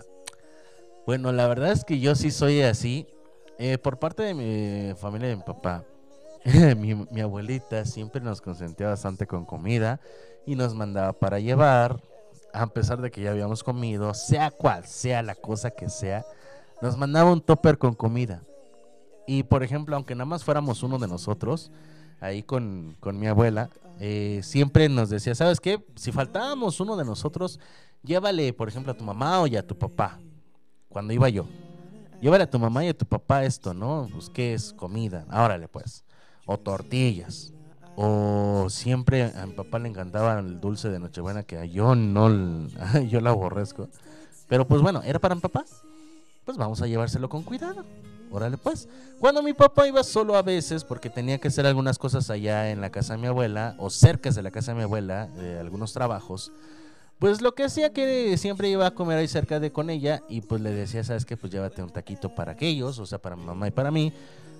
Bueno, la verdad es que yo sí soy así. Eh, por parte de mi familia de mi papá, mi, mi abuelita siempre nos consentía bastante con comida y nos mandaba para llevar, a pesar de que ya habíamos comido, sea cual sea la cosa que sea, nos mandaba un topper con comida. Y por ejemplo, aunque nada más fuéramos uno de nosotros, ahí con, con mi abuela, eh, siempre nos decía, ¿sabes qué? Si faltábamos uno de nosotros, llévale, por ejemplo, a tu mamá o y a tu papá, cuando iba yo. Llévale a tu mamá y a tu papá esto, ¿no? Pues, ¿qué es? Comida. Órale, pues. O tortillas. O siempre a mi papá le encantaba el dulce de Nochebuena que yo no, yo lo aborrezco. Pero pues bueno, era para mi papá. Pues vamos a llevárselo con cuidado. Órale pues. Cuando mi papá iba solo a veces, porque tenía que hacer algunas cosas allá en la casa de mi abuela, o cerca de la casa de mi abuela, de algunos trabajos, pues lo que hacía que siempre iba a comer ahí cerca de con ella y pues le decía, ¿sabes qué? Pues llévate un taquito para aquellos, o sea, para mi mamá y para mí.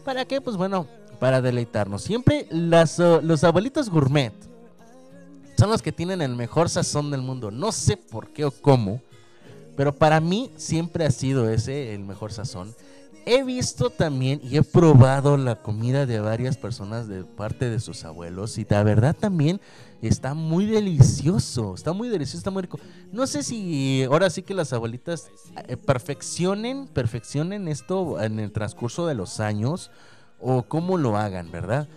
¿Para qué? Pues bueno, para deleitarnos. Siempre las, uh, los abuelitos gourmet son los que tienen el mejor sazón del mundo. No sé por qué o cómo, pero para mí siempre ha sido ese el mejor sazón. He visto también y he probado la comida de varias personas de parte de sus abuelos y la verdad también está muy delicioso, está muy delicioso, está muy rico. No sé si ahora sí que las abuelitas eh, perfeccionen, perfeccionen esto en el transcurso de los años o cómo lo hagan, ¿verdad?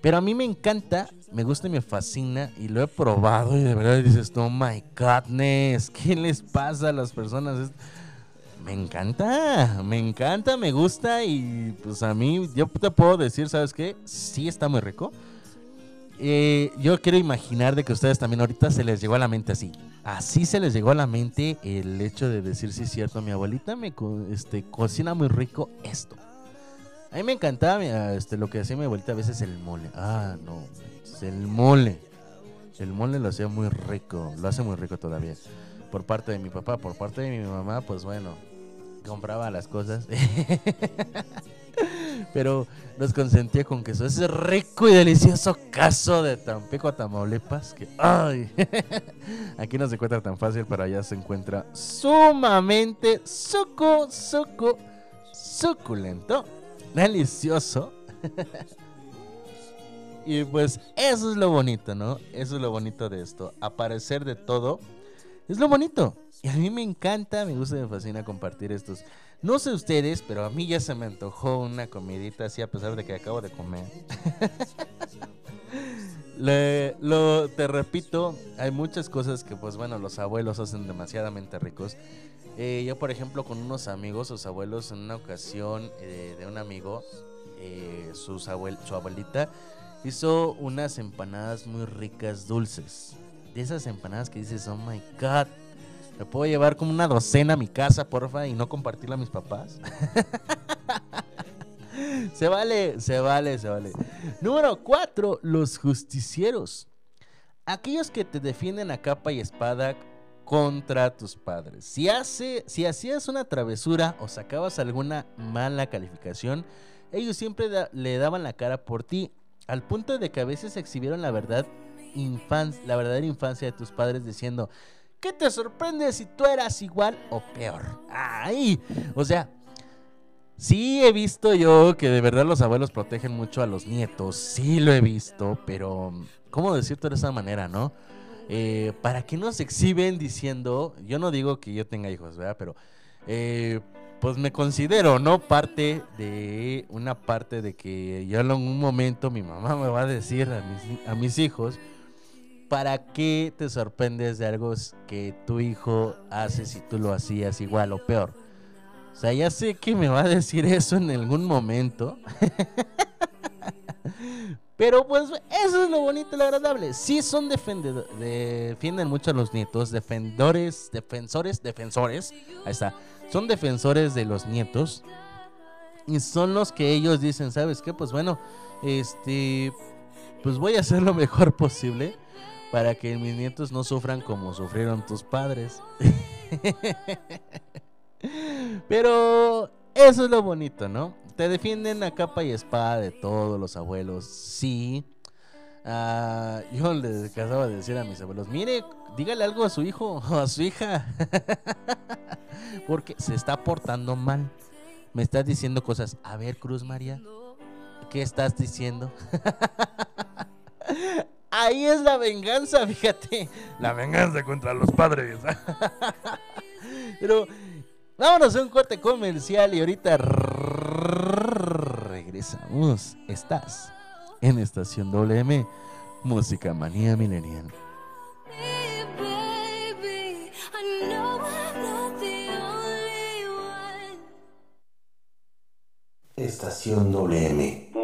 Pero a mí me encanta, me gusta y me fascina y lo he probado y de verdad dices, oh my godness, ¿qué les pasa a las personas? Me encanta, me encanta, me gusta y pues a mí, yo te puedo decir, ¿sabes qué? Sí está muy rico. Eh, yo quiero imaginar de que ustedes también ahorita se les llegó a la mente así. Así se les llegó a la mente el hecho de decir, sí es cierto, mi abuelita me este, cocina muy rico esto. A mí me encantaba ah, este, lo que hacía mi abuelita a veces el mole. Ah, no, manches, el mole. El mole lo hacía muy rico, lo hace muy rico todavía. Por parte de mi papá, por parte de mi mamá, pues bueno, compraba las cosas. Pero nos consentía con queso. Ese rico y delicioso caso de Tampico a Tamaulipas. Que, ay, aquí no se encuentra tan fácil, pero allá se encuentra sumamente suco, suco, suculento, delicioso. y pues eso es lo bonito, ¿no? Eso es lo bonito de esto. Aparecer de todo es lo bonito. Y a mí me encanta, me gusta, me fascina compartir estos. No sé ustedes, pero a mí ya se me antojó una comidita así a pesar de que acabo de comer. Le- lo, te repito, hay muchas cosas que pues bueno, los abuelos hacen demasiadamente ricos. Eh, yo por ejemplo con unos amigos, sus abuelos en una ocasión eh, de un amigo, eh, sus abuel- su abuelita hizo unas empanadas muy ricas, dulces. De esas empanadas que dices, oh my god, ¿me puedo llevar como una docena a mi casa, porfa, y no compartirla a mis papás? se vale, se vale, se vale. Número 4, los justicieros. Aquellos que te defienden a capa y espada contra tus padres. Si, hace, si hacías una travesura o sacabas alguna mala calificación, ellos siempre le daban la cara por ti, al punto de que a veces exhibieron la verdad infan- la verdadera infancia de tus padres diciendo, ¿qué te sorprende si tú eras igual o peor? ¡Ay! O sea, sí he visto yo que de verdad los abuelos protegen mucho a los nietos, sí lo he visto, pero ¿cómo decirte de esa manera, no? Eh, ¿Para qué nos exhiben diciendo, yo no digo que yo tenga hijos, ¿verdad? Pero eh, pues me considero, ¿no? Parte de una parte de que yo en un momento mi mamá me va a decir a mis, a mis hijos, ¿para qué te sorprendes de algo que tu hijo hace si tú lo hacías igual o peor? O sea, ya sé que me va a decir eso en algún momento. Pero pues eso es lo bonito y lo agradable. Sí son defendedo- defienden mucho a los nietos, defendores, defensores, defensores. Ahí está. Son defensores de los nietos. Y son los que ellos dicen, ¿sabes qué? Pues bueno, este pues voy a hacer lo mejor posible para que mis nietos no sufran como sufrieron tus padres. Pero eso es lo bonito, ¿no? Te defienden a capa y espada de todos los abuelos, sí. Ah, yo les acababa de decir a mis abuelos, mire, dígale algo a su hijo o a su hija. Porque se está portando mal. Me estás diciendo cosas. A ver, Cruz María, ¿qué estás diciendo? Ahí es la venganza, fíjate. La venganza contra los padres. Pero vámonos a un corte comercial y ahorita regresamos. Estás en Estación WM, Música Manía Millennial. Estación WM.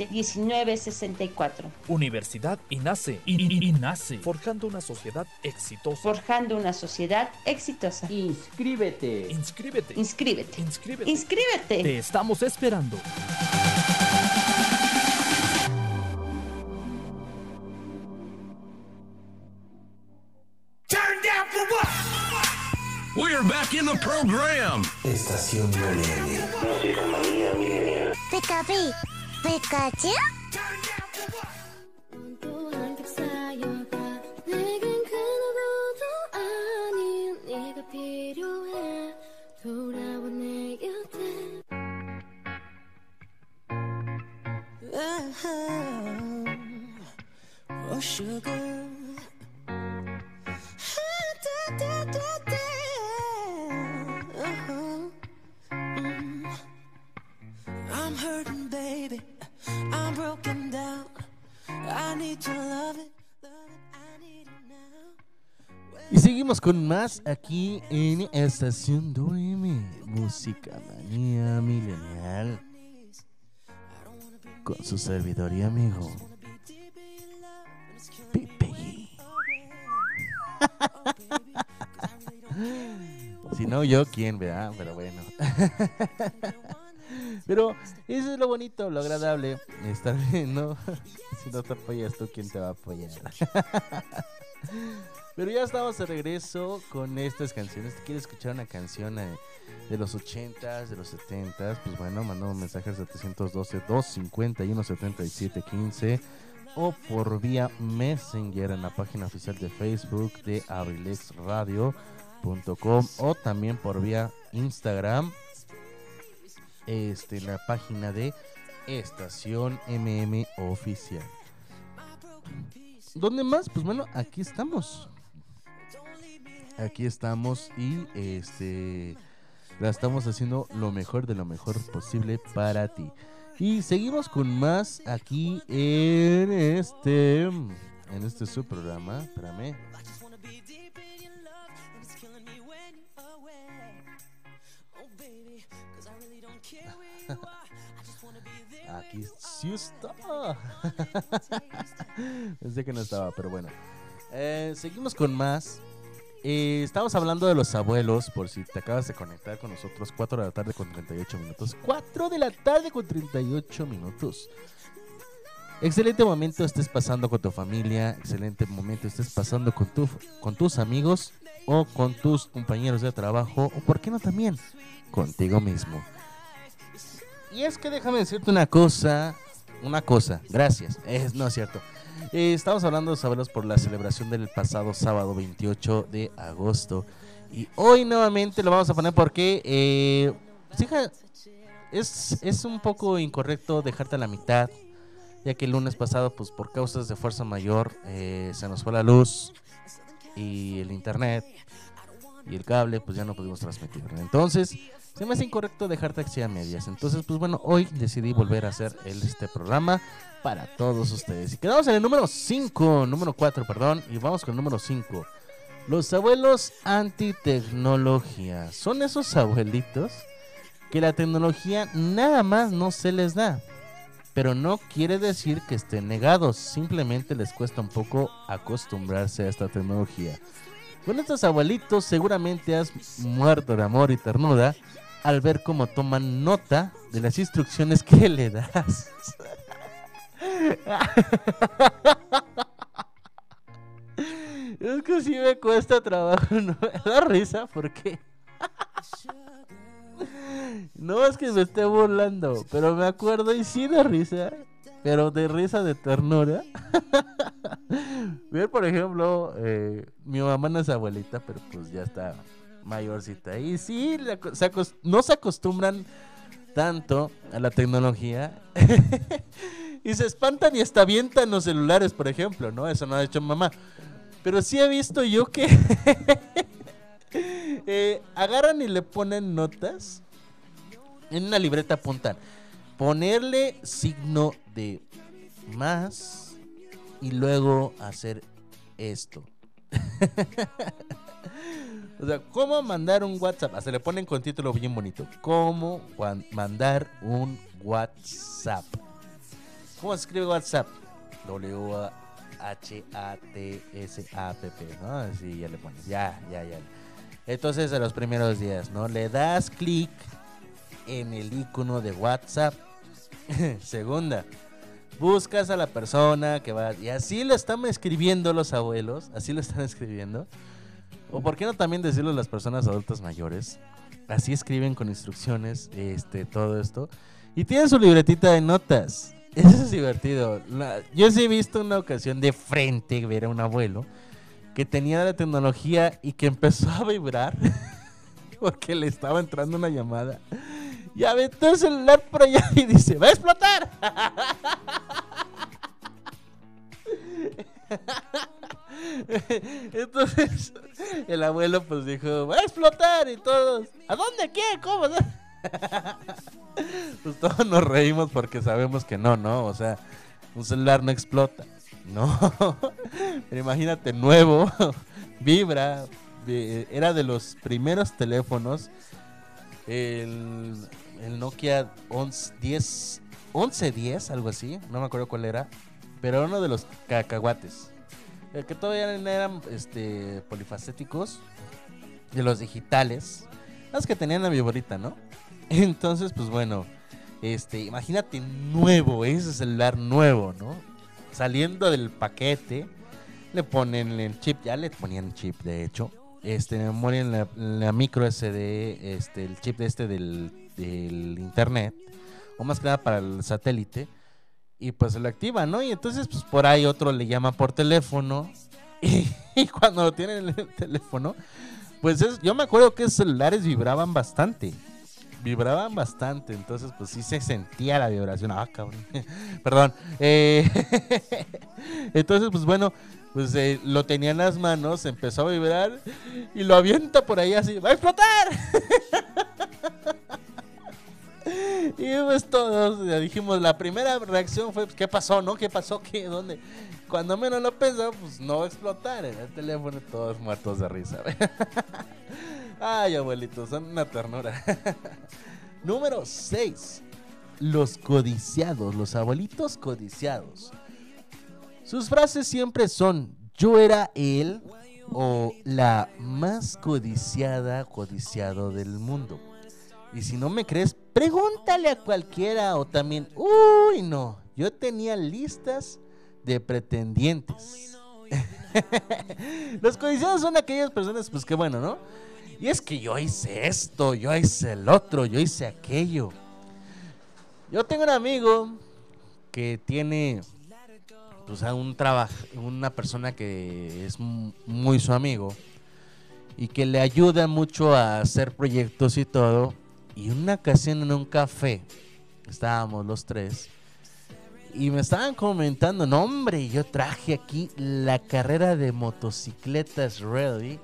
1964. Universidad INACE. INACE. Forjando una sociedad exitosa. Forjando una sociedad exitosa. Inscríbete. Inscríbete. Inscríbete. Inscríbete. Inscríbete. Te estamos esperando. We're back in the program. Estación WM. Música manía milenial. Pikapi, Pikachu. 또한 겹싸여가 내겐 그 누구도 아닌 네가 필요해 돌아와 내 곁에 Oh, sugar. Mm. I'm hurting, baby. Y seguimos con más aquí en Estación WM. Música manía milenial. Con su servidor y amigo. Pipe. si no, yo quién, ¿verdad? Pero bueno. Pero eso es lo bonito, lo agradable. Estar bien, ¿no? Si no te apoyas tú, ¿quién te va a apoyar? Pero ya estamos de regreso con estas canciones. Si quieres escuchar una canción de los 80s, de los 70s, pues bueno, manda un mensaje al 712-251-7715 o por vía Messenger en la página oficial de Facebook de abrilexradio.com o también por vía Instagram este, la página de Estación MM Oficial. ¿Dónde más? Pues bueno, aquí estamos. Aquí estamos y este la estamos haciendo lo mejor de lo mejor posible para ti. Y seguimos con más aquí en este en este su programa. Espérame. Sí está. Pensé que no estaba, pero bueno. Eh, seguimos con más. Eh, estamos hablando de los abuelos, por si te acabas de conectar con nosotros. 4 de la tarde con 38 minutos. 4 de la tarde con 38 minutos. Excelente momento estés pasando con tu familia. Excelente momento estés pasando con, tu, con tus amigos o con tus compañeros de trabajo. O por qué no también contigo mismo. Y es que déjame decirte una cosa. Una cosa, gracias. Es, no es cierto. Eh, estamos hablando de los abuelos por la celebración del pasado sábado 28 de agosto. Y hoy nuevamente lo vamos a poner porque eh, fija, es, es un poco incorrecto dejarte a la mitad. Ya que el lunes pasado, pues por causas de fuerza mayor, eh, se nos fue la luz y el internet y el cable, pues ya no pudimos transmitir. Entonces, se me hace incorrecto dejar taxi a medias. Entonces, pues bueno, hoy decidí volver a hacer este programa para todos ustedes. Y quedamos en el número 5, número 4, perdón, y vamos con el número 5. Los abuelos antitecnología. Son esos abuelitos que la tecnología nada más no se les da. Pero no quiere decir que estén negados, simplemente les cuesta un poco acostumbrarse a esta tecnología. Con estos abuelitos seguramente has muerto de amor y ternura al ver cómo toman nota de las instrucciones que le das. Es que sí me cuesta trabajo, no me da risa porque no es que me esté burlando, pero me acuerdo y sí de risa, pero de risa de ternura. Ver, por ejemplo, eh, mi mamá no es abuelita, pero pues ya está mayorcita. Y sí, no se acostumbran tanto a la tecnología. y se espantan y hasta avientan los celulares, por ejemplo, ¿no? Eso no ha hecho mamá. Pero sí he visto yo que eh, agarran y le ponen notas. En una libreta apuntan. Ponerle signo de más y luego hacer esto. o sea, ¿cómo mandar un WhatsApp? Se le ponen con título bien bonito. ¿Cómo mandar un WhatsApp? ¿Cómo se escribe WhatsApp? W-H-A-T-S-A-P-P, ¿no? Así ya le pones. Ya, ya, ya. Entonces, a los primeros días, ¿no? Le das clic en el icono de WhatsApp. Segunda, buscas a la persona que va. Y así lo están escribiendo los abuelos. Así lo están escribiendo. O por qué no también decirlo a las personas adultas mayores. Así escriben con instrucciones, este, todo esto. Y tienen su libretita de notas. Eso es divertido. Yo sí he visto una ocasión de frente ver a un abuelo que tenía la tecnología y que empezó a vibrar porque le estaba entrando una llamada. Y aventó el celular por allá y dice, ¡va a explotar! Entonces el abuelo pues dijo, ¡va a explotar! Y todos, ¿a dónde? ¿Qué? ¿Cómo? Pues todos nos reímos porque sabemos que no, ¿no? O sea, un celular no explota. No. Pero imagínate, nuevo, vibra. vi- Era de los primeros teléfonos. El, el Nokia 11, 10, 1110, algo así. No me acuerdo cuál era. Pero era uno de los cacahuates. Que todavía eran este, polifacéticos. De los digitales. Los que tenían la viborita, ¿no? Entonces, pues bueno. Este, imagínate nuevo, ese celular nuevo, ¿no? Saliendo del paquete, le ponen el chip, ya le ponían chip, de hecho. Este, memoria en la, en la micro SD, este, el chip de este del, del internet, o más que nada para el satélite, y pues lo activa, ¿no? Y entonces, pues por ahí otro le llama por teléfono, y, cuando lo tienen en el teléfono, pues es- yo me acuerdo que esos celulares vibraban bastante vibraban bastante, entonces pues sí se sentía la vibración. Ah, cabrón. Perdón. Eh, entonces, pues bueno, pues eh, lo tenía en las manos, empezó a vibrar y lo avienta por ahí así, ¡va a explotar! Y pues todos ya dijimos, la primera reacción fue, pues, ¿qué pasó, no? ¿Qué pasó? ¿Qué? ¿Dónde? Cuando menos lo pensó, pues no va a explotar. En el teléfono todos muertos de risa. Ay, abuelitos, son una ternura. Número 6. Los codiciados, los abuelitos codiciados. Sus frases siempre son yo era él o la más codiciada, codiciado del mundo. Y si no me crees, pregúntale a cualquiera o también, uy, no, yo tenía listas de pretendientes. Los codiciados son aquellas personas, pues que bueno, ¿no? Y es que yo hice esto, yo hice el otro, yo hice aquello. Yo tengo un amigo que tiene pues a un trabajo, una persona que es mu- muy su amigo y que le ayuda mucho a hacer proyectos y todo. Y una ocasión en un café, estábamos los tres, y me estaban comentando, no hombre, yo traje aquí la carrera de motocicletas rally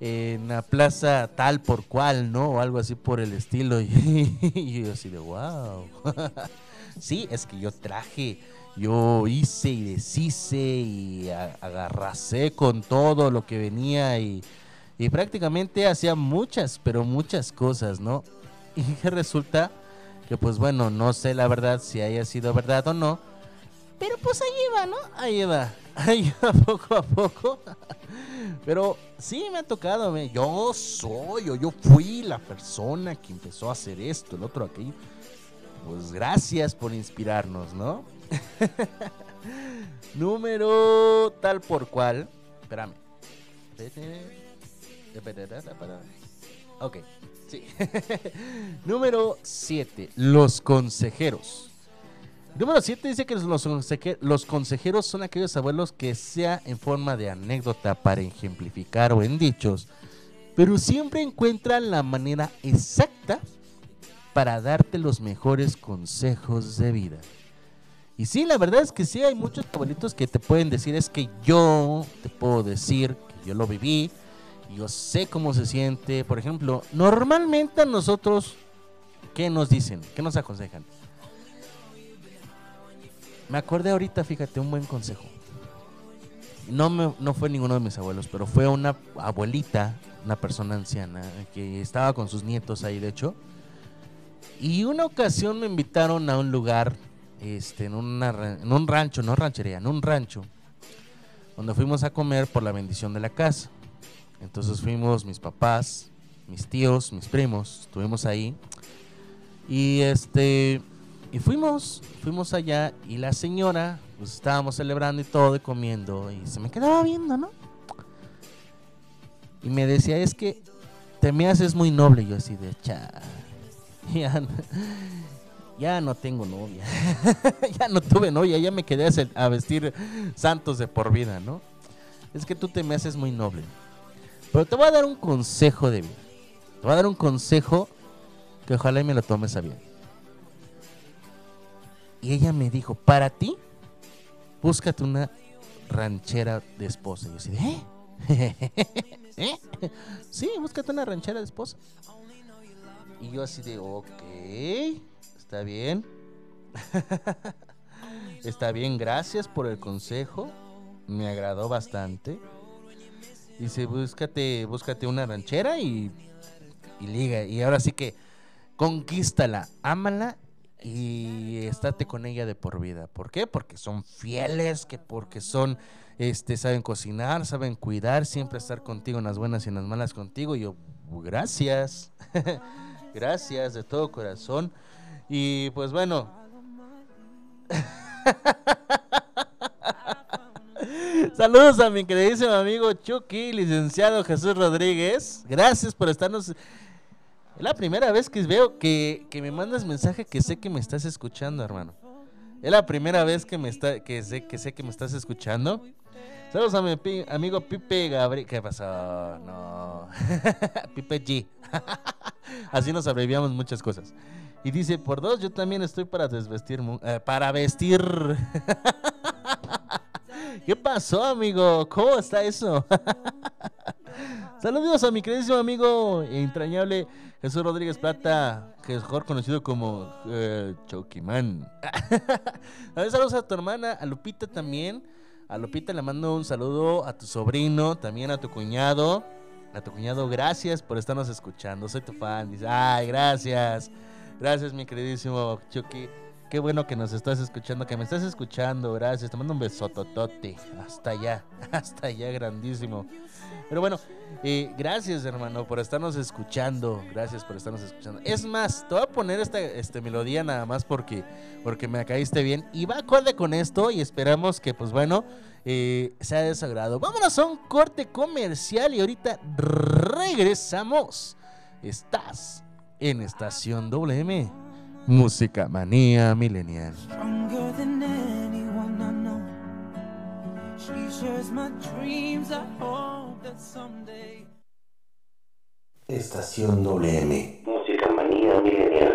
en la plaza tal por cual, ¿no? O algo así por el estilo. Y, yo así de, wow. sí, es que yo traje, yo hice y deshice y agarracé con todo lo que venía y prácticamente hacía muchas, pero muchas cosas, ¿no? Y que resulta que pues bueno, no sé la verdad si haya sido verdad o no, pero pues ahí va, ¿no? Ahí va. Ay, poco a poco. Pero sí me ha tocado. Yo soy o yo fui la persona que empezó a hacer esto, el otro, aquello. Pues gracias por inspirarnos, ¿no? Número tal por cual. Espérame. Ok, Número 7. Los consejeros. Número 7 dice que los, los consejeros son aquellos abuelos que sea en forma de anécdota para ejemplificar o en dichos, pero siempre encuentran la manera exacta para darte los mejores consejos de vida. Y sí, la verdad es que sí, hay muchos abuelitos que te pueden decir, es que yo te puedo decir que yo lo viví, yo sé cómo se siente. Por ejemplo, normalmente a nosotros, ¿qué nos dicen? ¿Qué nos aconsejan? Me acordé ahorita, fíjate, un buen consejo. No, me- no fue ninguno de mis abuelos, pero fue una abuelita, una persona anciana, que estaba con sus nietos ahí, de hecho. Y una ocasión me invitaron a un lugar, este, en, una en un rancho, no ranchería, en un rancho, donde fuimos a comer por la bendición de la casa. Entonces fuimos mis papás, mis tíos, mis primos, estuvimos ahí. Y este, y fuimos, fuimos allá y la señora, pues estábamos celebrando y todo y comiendo y se me quedaba viendo, ¿no? Y me decía, es que te me haces muy noble. Yo así de, cha, ya, no- ya no tengo novia. ya no tuve novia, ya me quedé a vestir santos de por vida, ¿no? Es que tú te me haces muy noble. Pero te voy a dar un consejo de vida. Te voy a dar un consejo que ojalá y me lo tomes a bien. Y ella me dijo, para ti, búscate una ranchera de esposa. Y yo así ¿eh? ¿Eh? Sí, búscate una ranchera de esposa. Y yo así de, ok, está bien. está bien, gracias por el consejo. Me agradó bastante. Dice, búscate, búscate una ranchera y, liga. Y ahora sí que conquístala, ámala y estate con ella de por vida. ¿Por qué? Porque son fieles, que porque son, este, saben cocinar, saben cuidar, siempre estar contigo en las buenas y en las malas contigo. Y yo, gracias, gracias de todo corazón. Y pues bueno. Saludos a mi queridísimo amigo Chucky, licenciado Jesús Rodríguez. Gracias por estarnos. Es la primera vez que veo que, que me mandas mensaje que sé que me estás escuchando, hermano. Es la primera vez que me está que sé que sé que me estás escuchando. Saludos a mi pi- amigo Pipe Gabriel. ¿Qué pasó? No. Pipe G. Así nos abreviamos muchas cosas. Y dice, por dos, yo también estoy para desvestir. eh, para vestir. ¿Qué pasó, amigo? ¿Cómo está eso? Saludos a mi queridísimo amigo e entrañable Jesús Rodríguez Plata, que es mejor conocido como eh. También saludos a tu hermana, a Lupita también. A Lupita le mando un saludo a tu sobrino, también a tu cuñado. A tu cuñado, gracias por estarnos escuchando. Soy tu fan. Dice, ay, gracias. Gracias, mi queridísimo Chucky. Qué bueno que nos estás escuchando, que me estás escuchando. Gracias. Te mando un besototote. Hasta allá. Hasta allá, grandísimo. Pero bueno, eh, gracias, hermano, por estarnos escuchando. Gracias por estarnos escuchando. Es más, te voy a poner esta este, melodía nada más porque, porque me caíste bien. Y va acorde con esto y esperamos que, pues bueno, eh, sea de su agrado. Vámonos a un corte comercial y ahorita regresamos. Estás en Estación WM. Música Manía Millennial. Stronger than anyone I know. She shares my dreams. I hope that someday. Estación WM. Música manía milenial.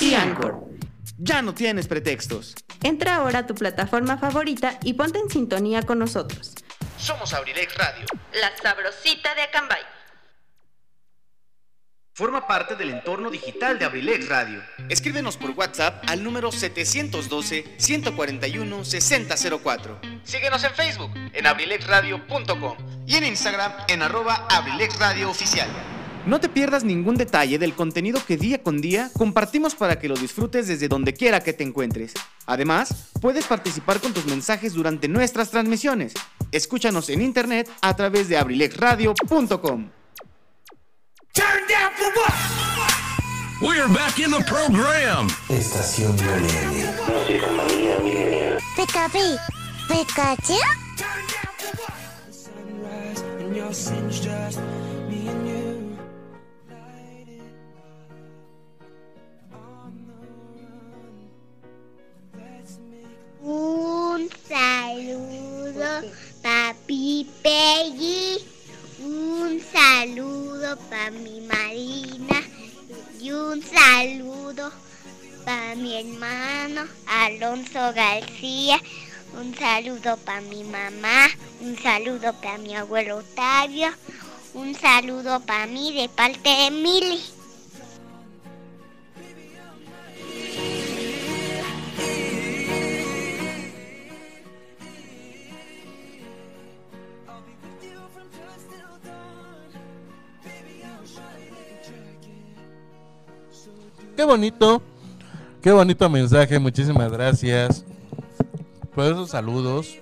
y Anchor. Ya no tienes pretextos. Entra ahora a tu plataforma favorita y ponte en sintonía con nosotros. Somos Abrilex Radio. La sabrosita de Acambay. Forma parte del entorno digital de Abrilex Radio. Escríbenos por WhatsApp al número 712-141-6004. Síguenos en Facebook en abrilexradio.com y en Instagram en arroba Abrilex Radio Oficial. No te pierdas ningún detalle del contenido que día con día compartimos para que lo disfrutes desde donde quiera que te encuentres. Además, puedes participar con tus mensajes durante nuestras transmisiones. Escúchanos en internet a través de abrilexradio.com. Turn down for what? We're back in the program. Estación Pikachu. Un saludo papi Peggy. Un saludo para mi Marina. Y un saludo para mi hermano Alonso García. Un saludo para mi mamá. Un saludo para mi abuelo Octavio. Un saludo para mí de parte de Mili. Qué bonito. Qué bonito mensaje. Muchísimas gracias por esos saludos.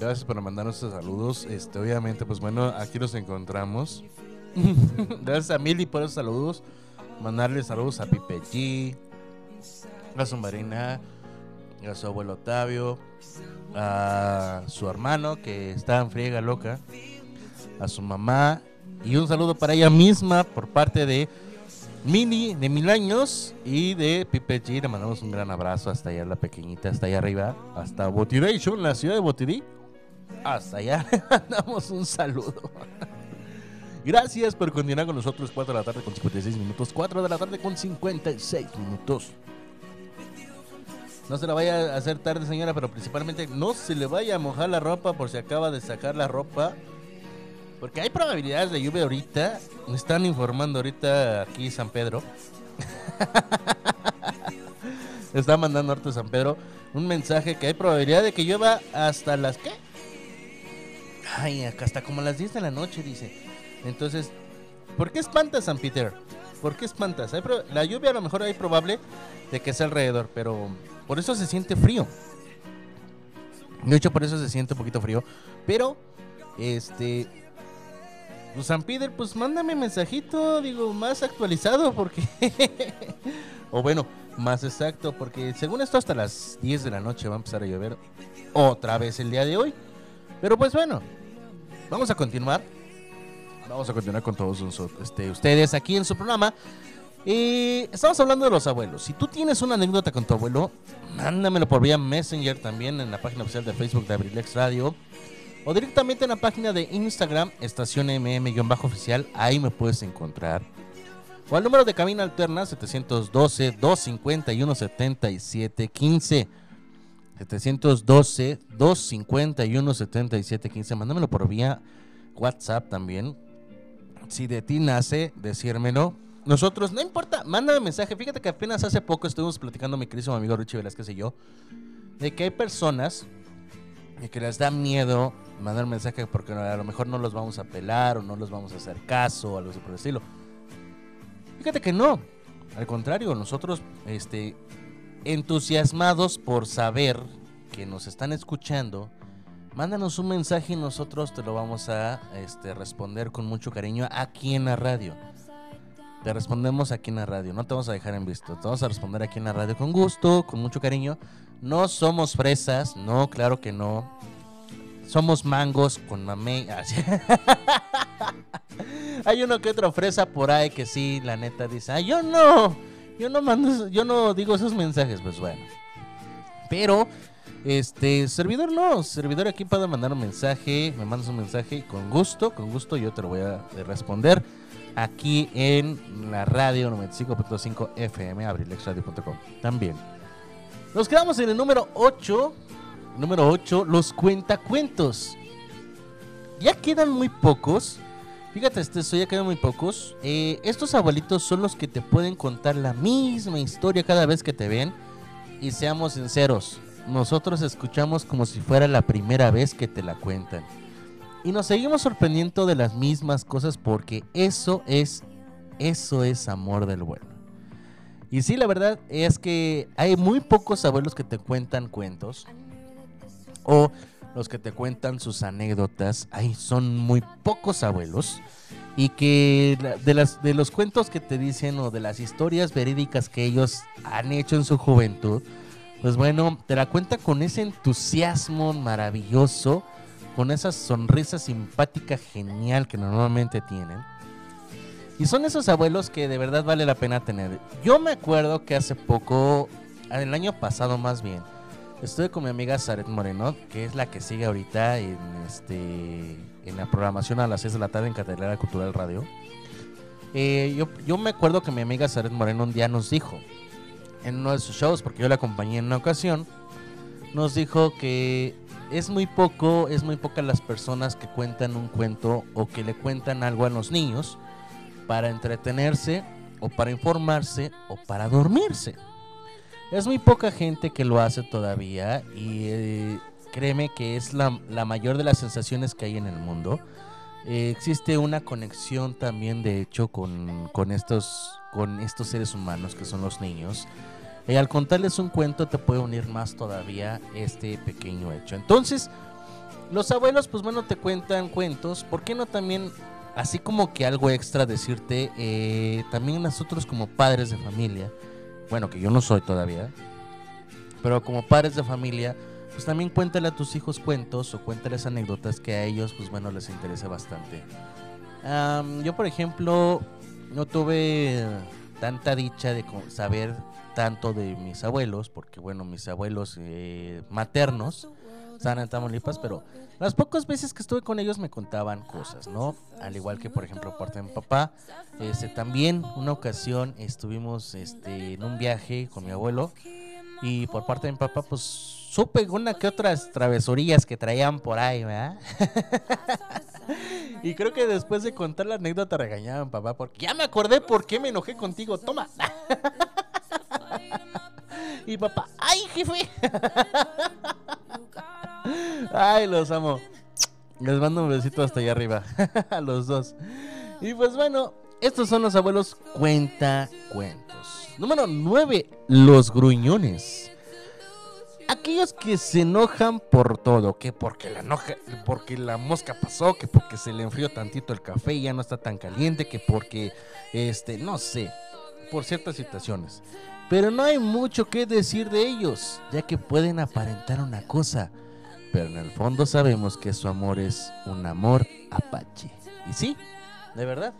Gracias por mandarnos esos saludos. Este, obviamente, pues bueno, aquí nos encontramos. gracias a Mili por esos saludos. Mandarle saludos a Pipe G, a su Marina, a su abuelo Octavio, a su hermano que está en friega loca, a su mamá y un saludo para ella misma por parte de Mini de mil años y de Pipe G. Le mandamos un gran abrazo hasta allá, la pequeñita, hasta allá arriba, hasta Botiration, la ciudad de Botirí. Hasta allá le mandamos un saludo. Gracias por continuar con nosotros. 4 de la tarde con 56 minutos. 4 de la tarde con 56 minutos. No se la vaya a hacer tarde, señora, pero principalmente no se le vaya a mojar la ropa por si acaba de sacar la ropa. Porque hay probabilidades de lluvia ahorita. Me están informando ahorita aquí San Pedro. Está mandando ahorita San Pedro un mensaje que hay probabilidad de que llueva hasta las ¿qué? Ay, acá hasta como las 10 de la noche, dice. Entonces, ¿por qué espantas, San Peter? ¿Por qué espantas? Hay la lluvia a lo mejor hay probable de que sea alrededor, pero por eso se siente frío. De hecho, por eso se siente un poquito frío. Pero, este, pues San Peter, pues mándame mensajito, digo, más actualizado, porque. o bueno, más exacto, porque según esto, hasta las 10 de la noche va a empezar a llover otra vez el día de hoy. Pero pues bueno, vamos a continuar. Vamos a continuar con todos nosotros, este, ustedes aquí en su programa. Y estamos hablando de los abuelos. Si tú tienes una anécdota con tu abuelo, mándamelo por vía Messenger también en la página oficial de Facebook de Abrilex Radio. O directamente en la página de Instagram, estación MM-oficial, ahí me puedes encontrar. O al número de cabina alterna, 712-251-7715. 712-251-7715. Mándamelo por vía WhatsApp también. Si de ti nace, decírmelo. Nosotros, no importa, mándame mensaje. Fíjate que apenas hace poco estuvimos platicando mi querido amigo Richie Velázquez y yo, de que hay personas que les da miedo mandar mensaje porque a lo mejor no los vamos a pelar o no los vamos a hacer caso o algo así por el estilo. Fíjate que no. Al contrario, nosotros este, entusiasmados por saber que nos están escuchando Mándanos un mensaje y nosotros te lo vamos a este, responder con mucho cariño aquí en la radio. Te respondemos aquí en la radio, no te vamos a dejar en visto. Te vamos a responder aquí en la radio con gusto, con mucho cariño. No somos fresas, no, claro que no. Somos mangos con mamey. Hay uno que otro fresa por ahí que sí, la neta dice, yo no, yo no mando, yo no digo esos mensajes, pues bueno. Pero, este, servidor no, servidor aquí puede mandar un mensaje, me mandas un mensaje y con gusto, con gusto yo te lo voy a responder aquí en la radio 95.5 FM, abrilexradio.com. También. Nos quedamos en el número 8, número 8, los cuentacuentos. Ya quedan muy pocos. Fíjate, este, esto ya quedan muy pocos. Eh, estos abuelitos son los que te pueden contar la misma historia cada vez que te ven. Y seamos sinceros, nosotros escuchamos como si fuera la primera vez que te la cuentan. Y nos seguimos sorprendiendo de las mismas cosas porque eso es, eso es amor del bueno. Y sí, la verdad es que hay muy pocos abuelos que te cuentan cuentos. O los que te cuentan sus anécdotas. Ahí son muy pocos abuelos. Y que de, las, de los cuentos que te dicen o de las historias verídicas que ellos han hecho en su juventud, pues bueno, te la cuentan con ese entusiasmo maravilloso, con esa sonrisa simpática genial que normalmente tienen. Y son esos abuelos que de verdad vale la pena tener. Yo me acuerdo que hace poco, el año pasado más bien, estuve con mi amiga Zaret Moreno, que es la que sigue ahorita en este en la programación a las 6 de la tarde en Catedral Cultural Radio. Eh, yo, yo me acuerdo que mi amiga Zaret Moreno un día nos dijo, en uno de sus shows, porque yo la acompañé en una ocasión, nos dijo que es muy poco, es muy pocas las personas que cuentan un cuento o que le cuentan algo a los niños para entretenerse o para informarse o para dormirse. Es muy poca gente que lo hace todavía y eh, créeme que es la, mayor de las sensaciones que hay en el mundo. Eh, existe una conexión también de hecho con, estos, con estos seres humanos que son los niños. Y al contarles un cuento te puede unir más todavía este pequeño hecho. Entonces, los abuelos, pues bueno, te cuentan cuentos. ¿Por qué no también, así como que algo extra decirte, eh, también nosotros como padres de familia, bueno, que yo no soy todavía, pero como padres de familia, pues también cuéntale a tus hijos cuentos o cuéntales anécdotas que a ellos, pues bueno, les interesa bastante. Am, yo, por ejemplo, no tuve tanta dicha de saber tanto de mis abuelos, porque bueno, mis abuelos eh, maternos estaban en Tamaulipas, pero las pocas veces que estuve con ellos me contaban cosas, ¿no? Al igual que, por ejemplo, parte de mi papá, este, también una ocasión estuvimos este, en un viaje con mi abuelo y por parte de mi papá, pues supe una que otras travesurillas que traían por ahí, ¿verdad? y creo que después de contar la anécdota regañaban papá porque ya me acordé por qué me enojé contigo, toma. y papá, ¡ay, jefe! Ay, los amo. Les mando un besito hasta allá arriba. A los dos. Y pues bueno, estos son los abuelos cuenta cuentos. Número 9. Los gruñones. Aquellos que se enojan por todo, que porque la enoja, porque la mosca pasó, que porque se le enfrió tantito el café y ya no está tan caliente, que porque este, no sé, por ciertas situaciones. Pero no hay mucho que decir de ellos, ya que pueden aparentar una cosa, pero en el fondo sabemos que su amor es un amor apache. Y sí, de verdad.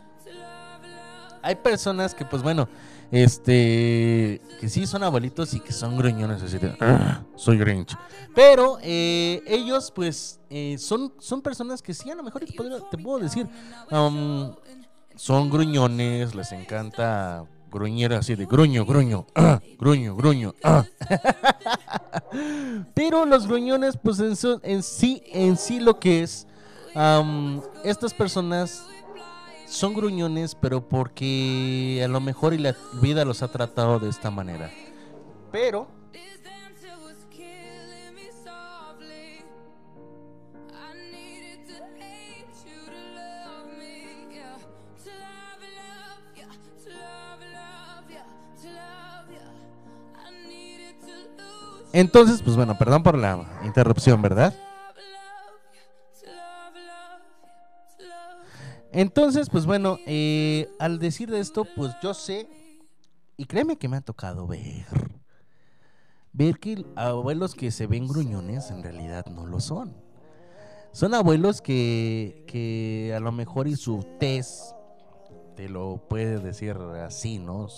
Hay personas que, pues bueno, este, que sí son abuelitos y que son gruñones, así de, "Ah, soy Grinch. Pero eh, ellos, pues, eh, son, son personas que sí, a lo mejor te, puedo decir, son gruñones, les encanta gruñir así de gruño, gruño, ah, gruño, gruño, ah. Pero los gruñones, pues en, sí, en sí lo que es, estas personas son gruñones, pero porque a lo mejor y la vida los ha tratado de esta manera. Pero Entonces, pues bueno, perdón por la interrupción, ¿verdad? Entonces, pues bueno, eh, al decir esto, pues yo sé, y créeme que me ha tocado ver, ver que abuelos que se ven gruñones en realidad no lo son. Son abuelos que, que a lo mejor y su tez te lo puede decir así, ¿no?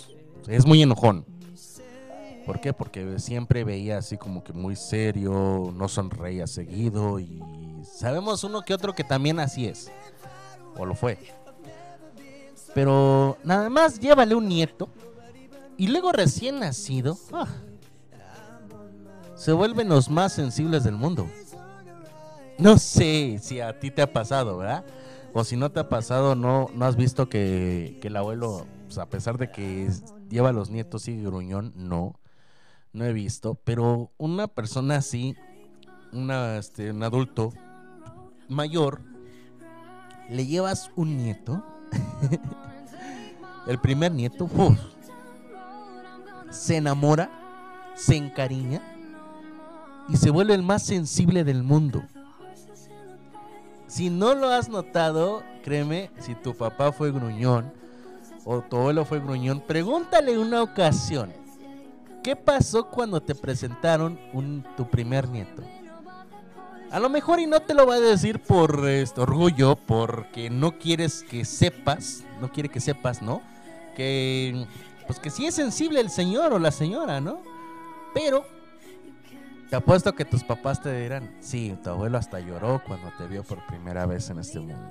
Es muy enojón. ¿Por qué? Porque siempre veía así como que muy serio, no sonreía seguido y sabemos uno que otro que también así es. O lo fue. Pero nada más llévale un nieto y luego recién nacido, ah, se vuelven los más sensibles del mundo. No sé si a ti te ha pasado, ¿verdad? O si no te ha pasado, no, no has visto que, el abuelo, pues, a pesar de que lleva los nietos sigue gruñón, no. No he visto. Pero una persona así, una, este, un adulto mayor, le llevas un nieto. el primer nieto, uf, se enamora, se encariña y se vuelve el más sensible del mundo. Si no lo has notado, créeme, si tu papá fue gruñón o tu abuelo fue gruñón, pregúntale una ocasión. ¿Qué pasó cuando te presentaron un, tu primer nieto? A lo mejor y no te lo va a decir por este, orgullo, porque no quieres que sepas, no quiere que sepas, ¿no? Que pues que sí es sensible el señor o la señora, ¿no? Pero te apuesto que tus papás te dirán, sí, tu abuelo hasta lloró cuando te vio por primera vez en este mundo.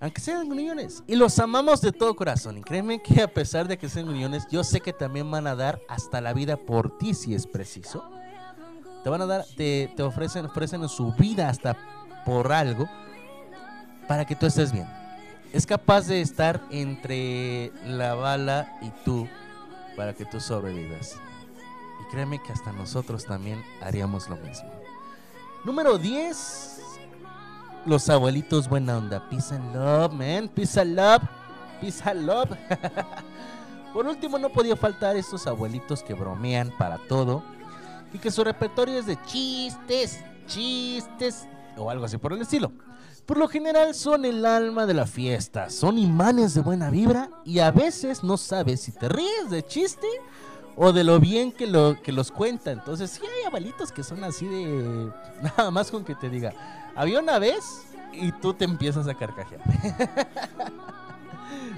Aunque sean gruñones. Y los amamos de todo corazón. Y créeme que a pesar de que sean gruñones, yo sé que también van a dar hasta la vida por ti si es preciso. Te van a dar, te, te ofrecen, ofrecen su vida hasta por algo para que tú estés bien. Es capaz de estar entre la bala y tú para que tú sobrevivas. Y créeme que hasta nosotros también haríamos lo mismo. Número 10. Los abuelitos buena onda. Peace and love, man. Peace and love. Peace and love. Por último, no podía faltar estos abuelitos que bromean para todo. Y que su repertorio es de chistes, chistes o algo así por el estilo. Por lo general son el alma de la fiesta, son imanes de buena vibra y a veces no sabes si te ríes de chiste o de lo bien que, lo, que los cuenta. Entonces sí hay abuelitos que son así de... Nada más con que te diga, había una vez y tú te empiezas a carcajear.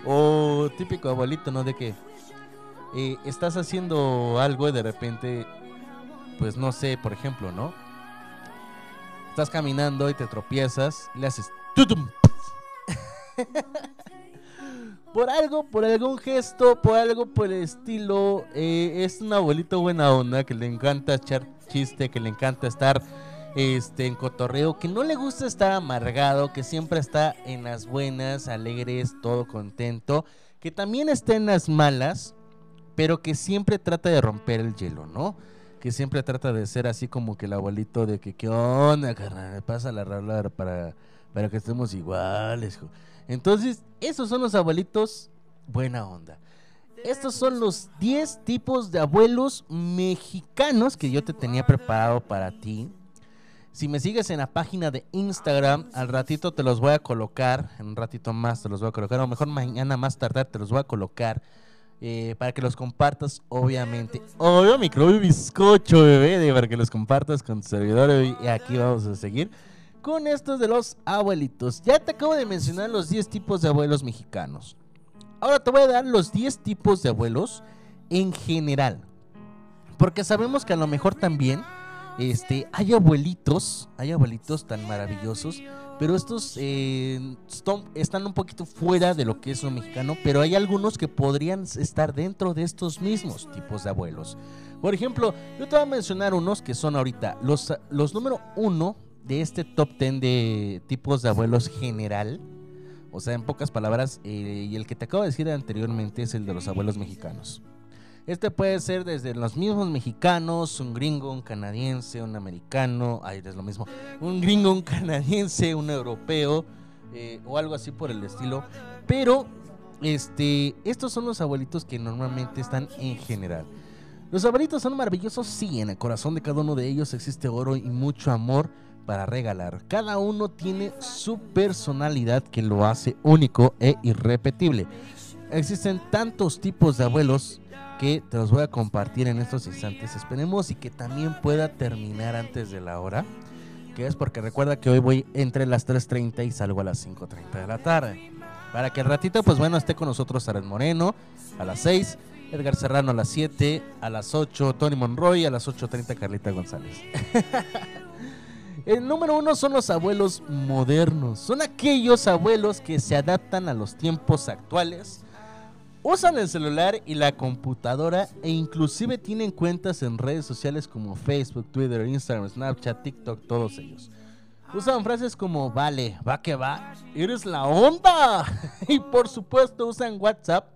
o típico abuelito, ¿no? De que eh, estás haciendo algo y de repente, pues no sé, por ejemplo, ¿no? Estás caminando y te tropiezas y le haces... tutum. por algo, por algún gesto, por algo por el estilo, eh, es un abuelito buena onda que le encanta echar chiste, que le encanta estar este, en cotorreo, que no le gusta estar amargado, que siempre está en las buenas, alegres, todo contento, que también está en las malas, pero que siempre trata de romper el hielo, ¿no? Que siempre trata de ser así como que el abuelito de que, ¿qué onda, carnal? Pasa la rola para, para que estemos iguales, hijo". Entonces, esos son los abuelitos buena onda. Estos son los 10 tipos de abuelos mexicanos que yo te tenía preparado para ti. Si me sigues en la página de Instagram, al ratito te los voy a colocar, en un ratito más te los voy a colocar, o mejor mañana más tardar te los voy a colocar eh, para que los compartas, obviamente. Obvio, microbio bizcocho, bebé, para que los compartas con tu servidor. Y aquí vamos a seguir con estos de los abuelitos. Ya te acabo de mencionar los 10 tipos de abuelos mexicanos. Ahora te voy a dar los 10 tipos de abuelos en general. Porque sabemos que a lo mejor también este, hay abuelitos, hay abuelitos tan maravillosos, pero estos eh, están, un poquito fuera de lo que es lo mexicano, pero hay algunos que podrían estar dentro de estos mismos tipos de abuelos. Por ejemplo, yo te voy a mencionar unos que son ahorita los, número uno de este top 10 de tipos de abuelos general. O sea, en pocas palabras, eh, y el que te acabo de decir anteriormente es el de los abuelos mexicanos. Este puede ser desde los mismos mexicanos, un gringo, un canadiense, un americano, ay, es lo mismo, un gringo, un canadiense, un europeo, eh, o algo así por el estilo. Pero, este, estos son los abuelitos que normalmente están en general. Los abuelitos son maravillosos, sí, en el corazón de cada uno de ellos existe oro y mucho amor, para regalar. Cada uno tiene su personalidad que lo hace único e irrepetible. Existen tantos tipos de abuelos que te los voy a compartir en estos instantes. Esperemos y que también pueda terminar antes de la hora. Que es porque recuerda que hoy voy entre las 3.30 y salgo a las 5.30 de la tarde. Para que el ratito, pues bueno, esté con nosotros Ares Moreno a las 6, Edgar Serrano a las 7, a las 8, Tony Monroy, a las 8.30 Carlita González. El número uno son los abuelos modernos. Son aquellos abuelos que se adaptan a los tiempos actuales, usan el celular y la computadora e inclusive tienen cuentas en redes sociales como Facebook, Twitter, Instagram, Snapchat, TikTok, todos ellos. Usan frases como vale, va que va, eres la onda. Y por supuesto usan WhatsApp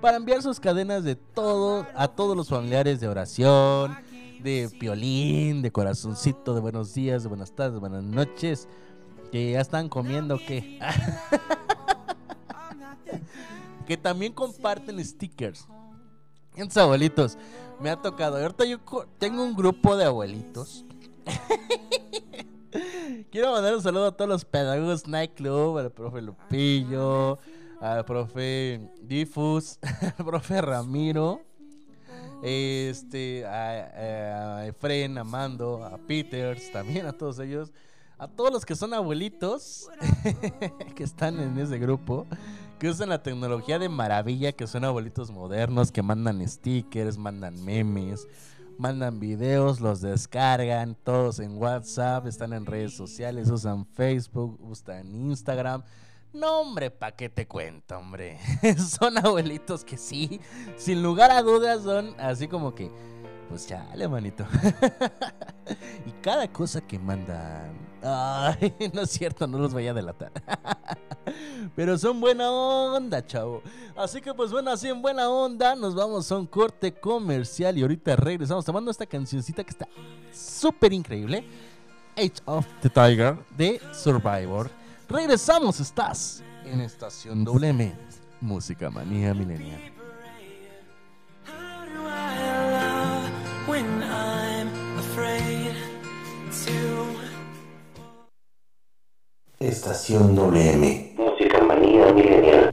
para enviar sus cadenas de todo a todos los familiares de oración, de piolín, de corazoncito, de buenos días, de buenas tardes, de buenas noches, que ya están comiendo que que también comparten stickers. Estos abuelitos, me ha tocado. Ahorita yo tengo un grupo de abuelitos. Quiero mandar un saludo a todos los pedagogos Nightclub, al profe Lupillo, al profe Difus, al profe Ramiro, este, a, a Efren, a Mando, a Peters, también a todos ellos, a todos los que son abuelitos que están en ese grupo, que usan la tecnología de maravilla, que son abuelitos modernos, que mandan stickers, mandan memes, mandan videos, los descargan, todos en WhatsApp, están en redes sociales, usan Facebook, usan Instagram. No, hombre, ¿pa' qué te cuento, hombre? son abuelitos que sí, sin lugar a dudas, son así como que, pues chale, manito. y cada cosa que mandan. Ay, no es cierto, no los voy a delatar. Pero son buena onda, chavo. Así que pues bueno, así en buena onda, nos vamos a un corte comercial y ahorita regresamos tomando esta cancioncita que está súper increíble. Age of the Tiger de Survivor. Regresamos, estás en Estación WM, Música Manía Milenial. When I'm afraid to Estación WM. Música manía milenial.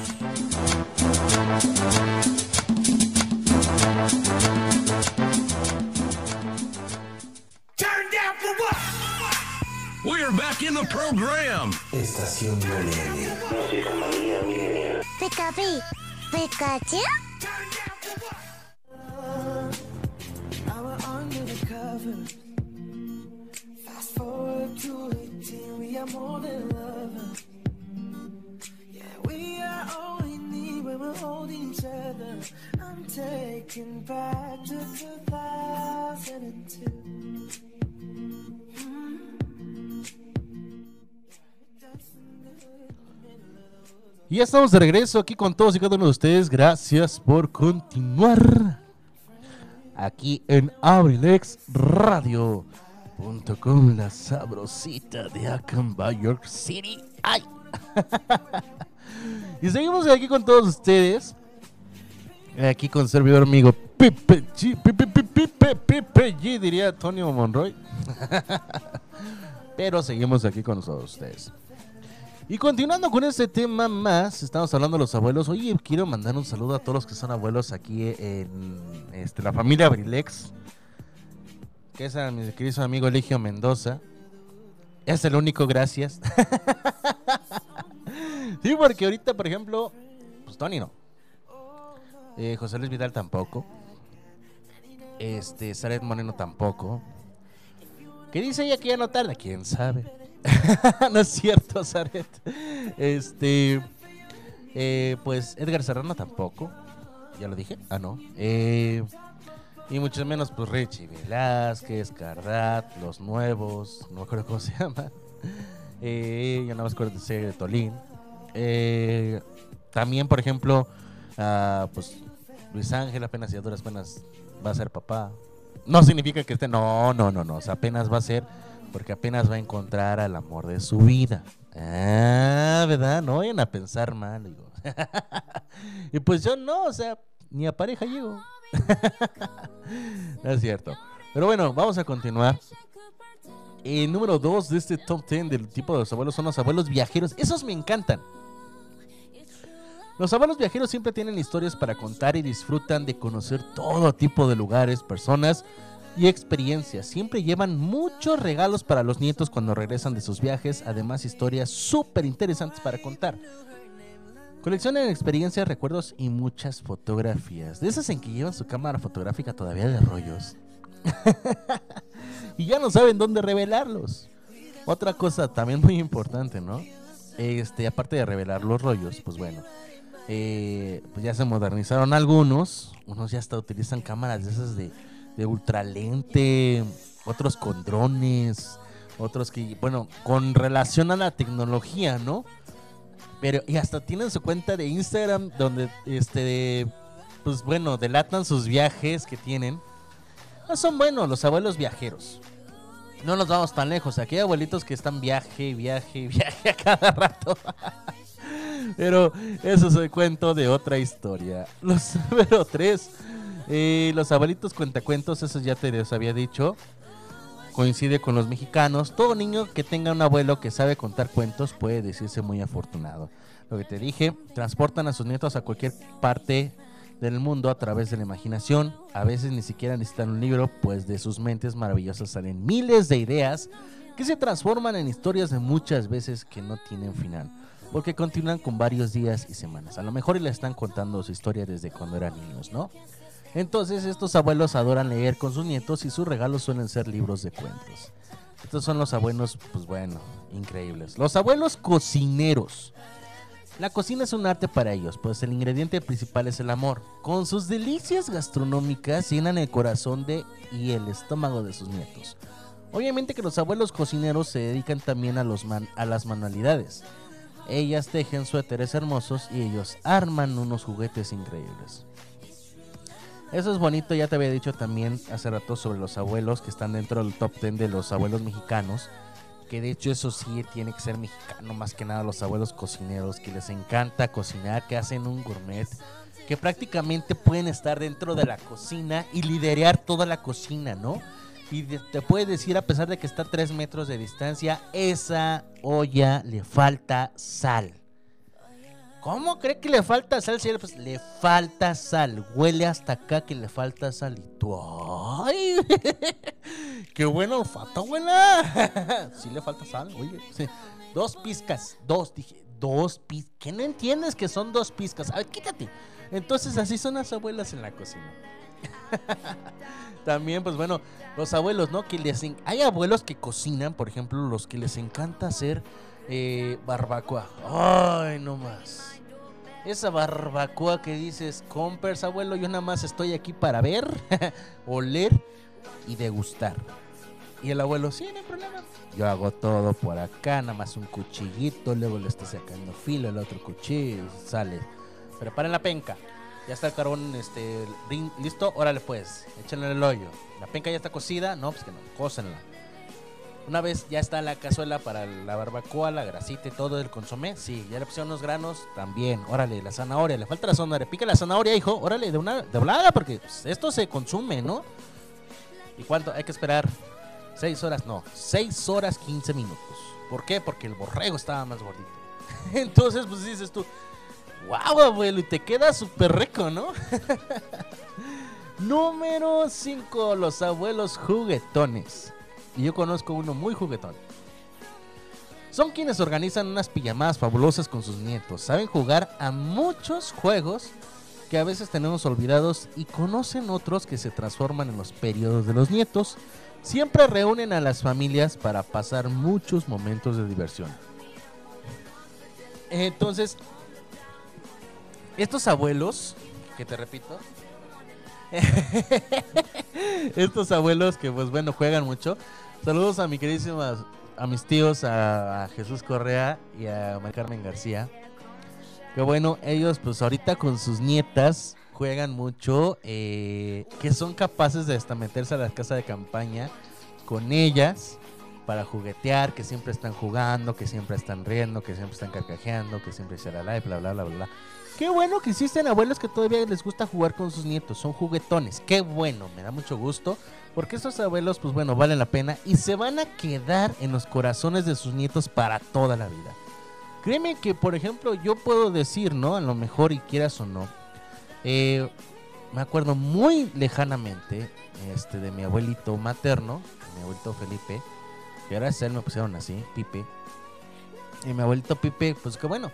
We're back in the program. Estación WM. Música manía milenial. Pikachu, Pikachu. Now we're under the covers. Fast forward to 18, we are more than lovers. Yeah, we are all we need when we're holding each other. I'm taken back to 2002. Y ya estamos de regreso aquí con todos y cada uno de ustedes. Gracias por continuar aquí en abrilexradio.com, la sabrosita de Acambay, York City. ¡Ay! y seguimos aquí con todos ustedes. Aquí con servidor amigo Pipe G, Pipe, Pipe, Pipe G, diría Antonio Monroy. Pero seguimos aquí con todos ustedes. Y continuando con este tema más, estamos hablando de los abuelos. Oye, quiero mandar un saludo a todos los que son abuelos aquí en este, la familia Abrilex. Que es a mi querido amigo Eligio Mendoza. Es el único, gracias. sí, porque ahorita, por ejemplo, pues Tony no. Eh, José Luis Vidal tampoco. Este, Saret Moreno tampoco. ¿Qué dice ella que ya no tarda? ¿Quién sabe? no es cierto, Zaret. Este. eh, pues Edgar Serrano tampoco. Ya lo dije. Ah, no. Eh, y mucho menos, pues Richie Velázquez, Cardat, los nuevos. No me acuerdo cómo se llama. Eh, ya nada más acuerdo de Tolín. Eh, también, por ejemplo, ah, pues Luis Ángel apenas y a duras penas va a ser papá. No significa que esté. No, no, no, no. Apenas va a ser porque apenas va a encontrar al amor de su vida. Ah, ¿verdad? No vayan a pensar mal, digo. y pues yo no, o sea, ni a pareja llego. no es cierto. Pero bueno, vamos a continuar. El número 2 de este top 10 del tipo de los abuelos son los abuelos viajeros. Esos me encantan. Los abuelos viajeros siempre tienen historias para contar y disfrutan de conocer todo tipo de lugares, personas y experiencias. Siempre llevan muchos regalos para los nietos cuando regresan de sus viajes, además historias súper interesantes para contar. Coleccionan experiencias, recuerdos y muchas fotografías. De esas en que llevan su cámara fotográfica todavía de rollos. y ya no saben dónde revelarlos. Otra cosa también muy importante, ¿no? Este, aparte de revelar los rollos, pues bueno, eh, pues ya se modernizaron algunos. Unos ya hasta utilizan cámaras de esas de, de ultralente, otros con drones, otros que, bueno, con relación a la tecnología, ¿no? Pero, y hasta tienen su cuenta de Instagram donde, este, pues bueno, delatan sus viajes que tienen. Son buenos los abuelos viajeros. No nos vamos tan lejos. Aquí hay abuelitos que están viaje, viaje, viaje a cada rato. Pero eso es el cuento de otra historia. Los número 3. Los abuelitos cuentacuentos, eso ya te los había dicho. Coincide con los mexicanos. Todo niño que tenga un abuelo que sabe contar cuentos puede decirse muy afortunado. Lo que te dije, transportan a sus nietos a cualquier parte del mundo a través de la imaginación. A veces ni siquiera necesitan un libro, pues de sus mentes maravillosas salen miles de ideas que se transforman en historias de muchas veces que no tienen final. Porque continúan con varios días y semanas. A lo mejor y le están contando su historia desde cuando eran niños, ¿no? Entonces estos abuelos adoran leer con sus nietos y sus regalos suelen ser libros de cuentos. estos son los abuelos, pues bueno, increíbles. Los abuelos cocineros. La cocina es un arte para ellos, pues el ingrediente principal es el amor. Con sus delicias gastronómicas llenan el corazón de y el estómago de sus nietos. Obviamente que los abuelos cocineros se dedican también a, los man- a las manualidades. Ellas tejen suéteres hermosos y ellos arman unos juguetes increíbles. Eso es bonito, ya te había dicho también hace rato sobre los abuelos que están dentro del top 10 de los abuelos mexicanos. Que de hecho eso sí tiene que ser mexicano, más que nada los abuelos cocineros, que les encanta cocinar, que hacen un gourmet, que prácticamente pueden estar dentro de la cocina y liderear toda la cocina, ¿no? Y te puede decir, a pesar de que está a 3 metros de distancia, esa olla le falta sal. ¿Cómo cree que le falta sal? señor? Pues le falta sal. Huele hasta acá que le falta sal. Y tú, ¡ay! ¡Qué buen olfato, abuela! sí le falta sal, oye. Dos pizcas, dos, dije, dos pizcas. ¿Qué no entiendes que son dos pizcas? A ver, quítate. Entonces así son las abuelas en la cocina. También, pues bueno, los abuelos, ¿no? Que les Hay abuelos que cocinan, por ejemplo, los que les encanta hacer eh, barbacoa. Ay, no más. Esa barbacoa que dices, compers, abuelo, yo nada más estoy aquí para ver, oler y degustar. Y el abuelo, sí, no hay problema. Yo hago todo por acá, nada más un cuchillito, luego le estoy sacando filo, el otro cuchillo, sale. Preparen la penca. Ya está el carbón este, listo, órale pues, échenle el hoyo. La penca ya está cocida, no, pues que no, cócenla. Una vez ya está la cazuela para la barbacoa, la grasita y todo el consomé, sí, ya le pusieron unos granos, también, órale, la zanahoria, le falta la zanahoria, pica la zanahoria, hijo, órale, de una de porque pues, esto se consume, ¿no? ¿Y cuánto? Hay que esperar seis horas, no, seis horas 15 minutos. ¿Por qué? Porque el borrego estaba más gordito. Entonces, pues dices tú, wow, abuelo, y te queda súper rico, ¿no? Número 5, los abuelos juguetones. Y yo conozco uno muy juguetón. Son quienes organizan unas pijamadas fabulosas con sus nietos. Saben jugar a muchos juegos que a veces tenemos olvidados y conocen otros que se transforman en los periodos de los nietos. Siempre reúnen a las familias para pasar muchos momentos de diversión. Entonces, estos abuelos, que te repito, estos abuelos que pues bueno juegan mucho. Saludos a mi queridísimas, a mis tíos, a, a Jesús Correa y a María Carmen García. Que bueno, ellos pues ahorita con sus nietas juegan mucho, eh, que son capaces de hasta meterse a la casa de campaña con ellas para juguetear, que siempre están jugando, que siempre están riendo, que siempre están carcajeando, que siempre se la bla bla bla bla. Qué bueno que existen abuelos que todavía les gusta jugar con sus nietos, son juguetones. Qué bueno, me da mucho gusto, porque estos abuelos, pues bueno, valen la pena y se van a quedar en los corazones de sus nietos para toda la vida. Créeme que, por ejemplo, yo puedo decir, ¿no? A lo mejor, y quieras o no, eh, me acuerdo muy lejanamente este, de mi abuelito materno, mi abuelito Felipe, que gracias a él me pusieron así, Pipe. Y mi abuelito Pipe, pues que bueno,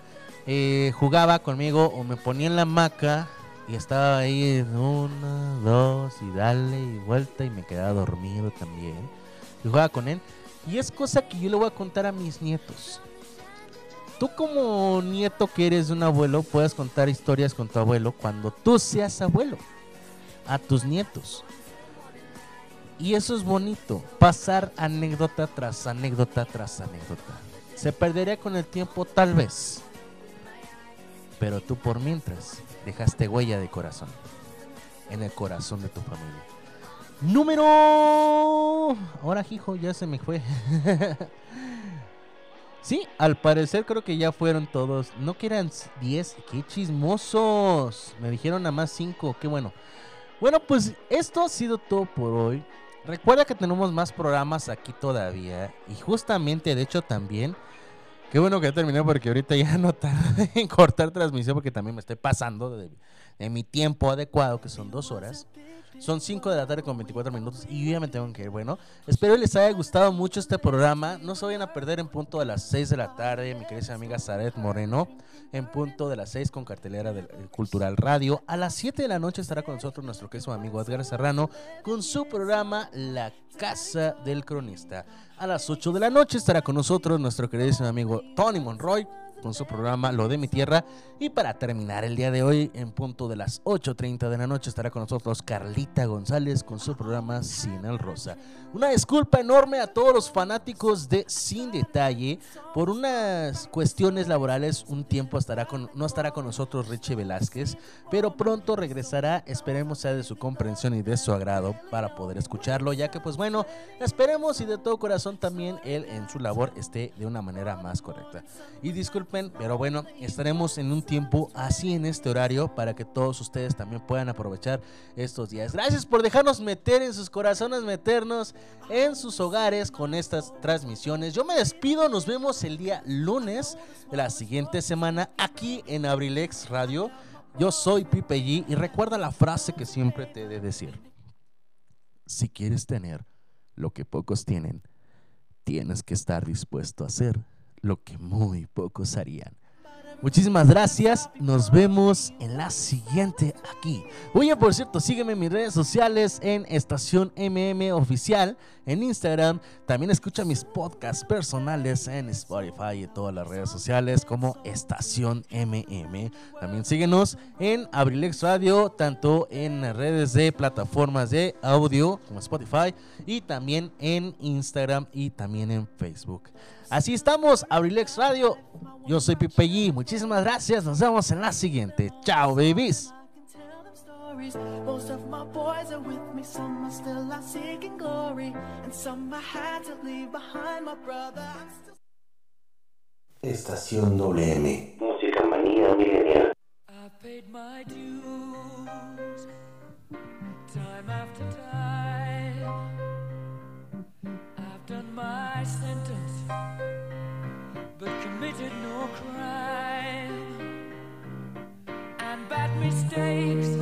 eh, jugaba conmigo o me ponía en la hamaca y estaba ahí en una, dos y dale y vuelta y me quedaba dormido también. Y jugaba con él. Y es cosa que yo le voy a contar a mis nietos. Tú como nieto que eres un abuelo, puedes contar historias con tu abuelo cuando tú seas abuelo. A tus nietos. Y eso es bonito, pasar anécdota tras anécdota tras anécdota. Se perdería con el tiempo tal vez. Pero tú por mientras dejaste huella de corazón. En el corazón de tu familia. Número... Ahora, hijo, ya se me fue. sí, al parecer creo que ya fueron todos. No que eran 10. ¡Qué chismosos! Me dijeron nada más 5. Qué bueno. Bueno, pues esto ha sido todo por hoy. Recuerda que tenemos más programas aquí todavía. Y justamente, de hecho, también. Qué bueno que ya terminé porque ahorita ya no tardé en cortar transmisión porque también me estoy pasando de, de mi tiempo adecuado, que son dos horas. Son 5 de la tarde con 24 minutos y yo ya me tengo que. Bueno, espero les haya gustado mucho este programa. No se vayan a perder en punto de las 6 de la tarde, mi querida amiga Zaret Moreno. En punto de las 6 con cartelera del eh, Cultural Radio. A las 7 de la noche estará con nosotros nuestro querido amigo Edgar Serrano con su programa La Casa del Cronista. A las 8 de la noche estará con nosotros nuestro queridísimo amigo Tony Monroy con su programa Lo de mi Tierra. Y para terminar el día de hoy, en punto de las 8.30 de la noche, estará con nosotros Carlita González con su programa Sin el Rosa. Una disculpa enorme a todos los fanáticos de Sin Detalle. Por unas cuestiones laborales, un tiempo estará con, no estará con nosotros Richie Velázquez, pero pronto regresará. Esperemos sea de su comprensión y de su agrado para poder escucharlo, ya que pues bueno, esperemos y de todo corazón también él en su labor esté de una manera más correcta. Y pero bueno, estaremos en un tiempo así en este horario para que todos ustedes también puedan aprovechar estos días. Gracias por dejarnos meter en sus corazones, meternos en sus hogares con estas transmisiones. Yo me despido, nos vemos el día lunes de la siguiente semana aquí en Abrilex Radio. Yo soy Pipe G y recuerda la frase que siempre te he de decir. Si quieres tener lo que pocos tienen, tienes que estar dispuesto a hacer lo que muy pocos harían. Muchísimas gracias. Nos vemos en la siguiente aquí. Oye, por cierto, sígueme en mis redes sociales en Estación MM Oficial, en Instagram. También escucha mis podcasts personales en Spotify y todas las redes sociales como Estación MM. También síguenos en Abrilex Radio, tanto en redes de plataformas de audio como Spotify y también en Instagram y también en Facebook. Así estamos, Abrilex Radio. Yo soy Pipe G. Muchísimas gracias. Nos vemos en la siguiente. Chao, babies. Most of my boys are with me, some are still out seeking glory, and some I had to leave behind. My brother, I'm still Estación WM. Música manía milenial. I paid my dues mistakes.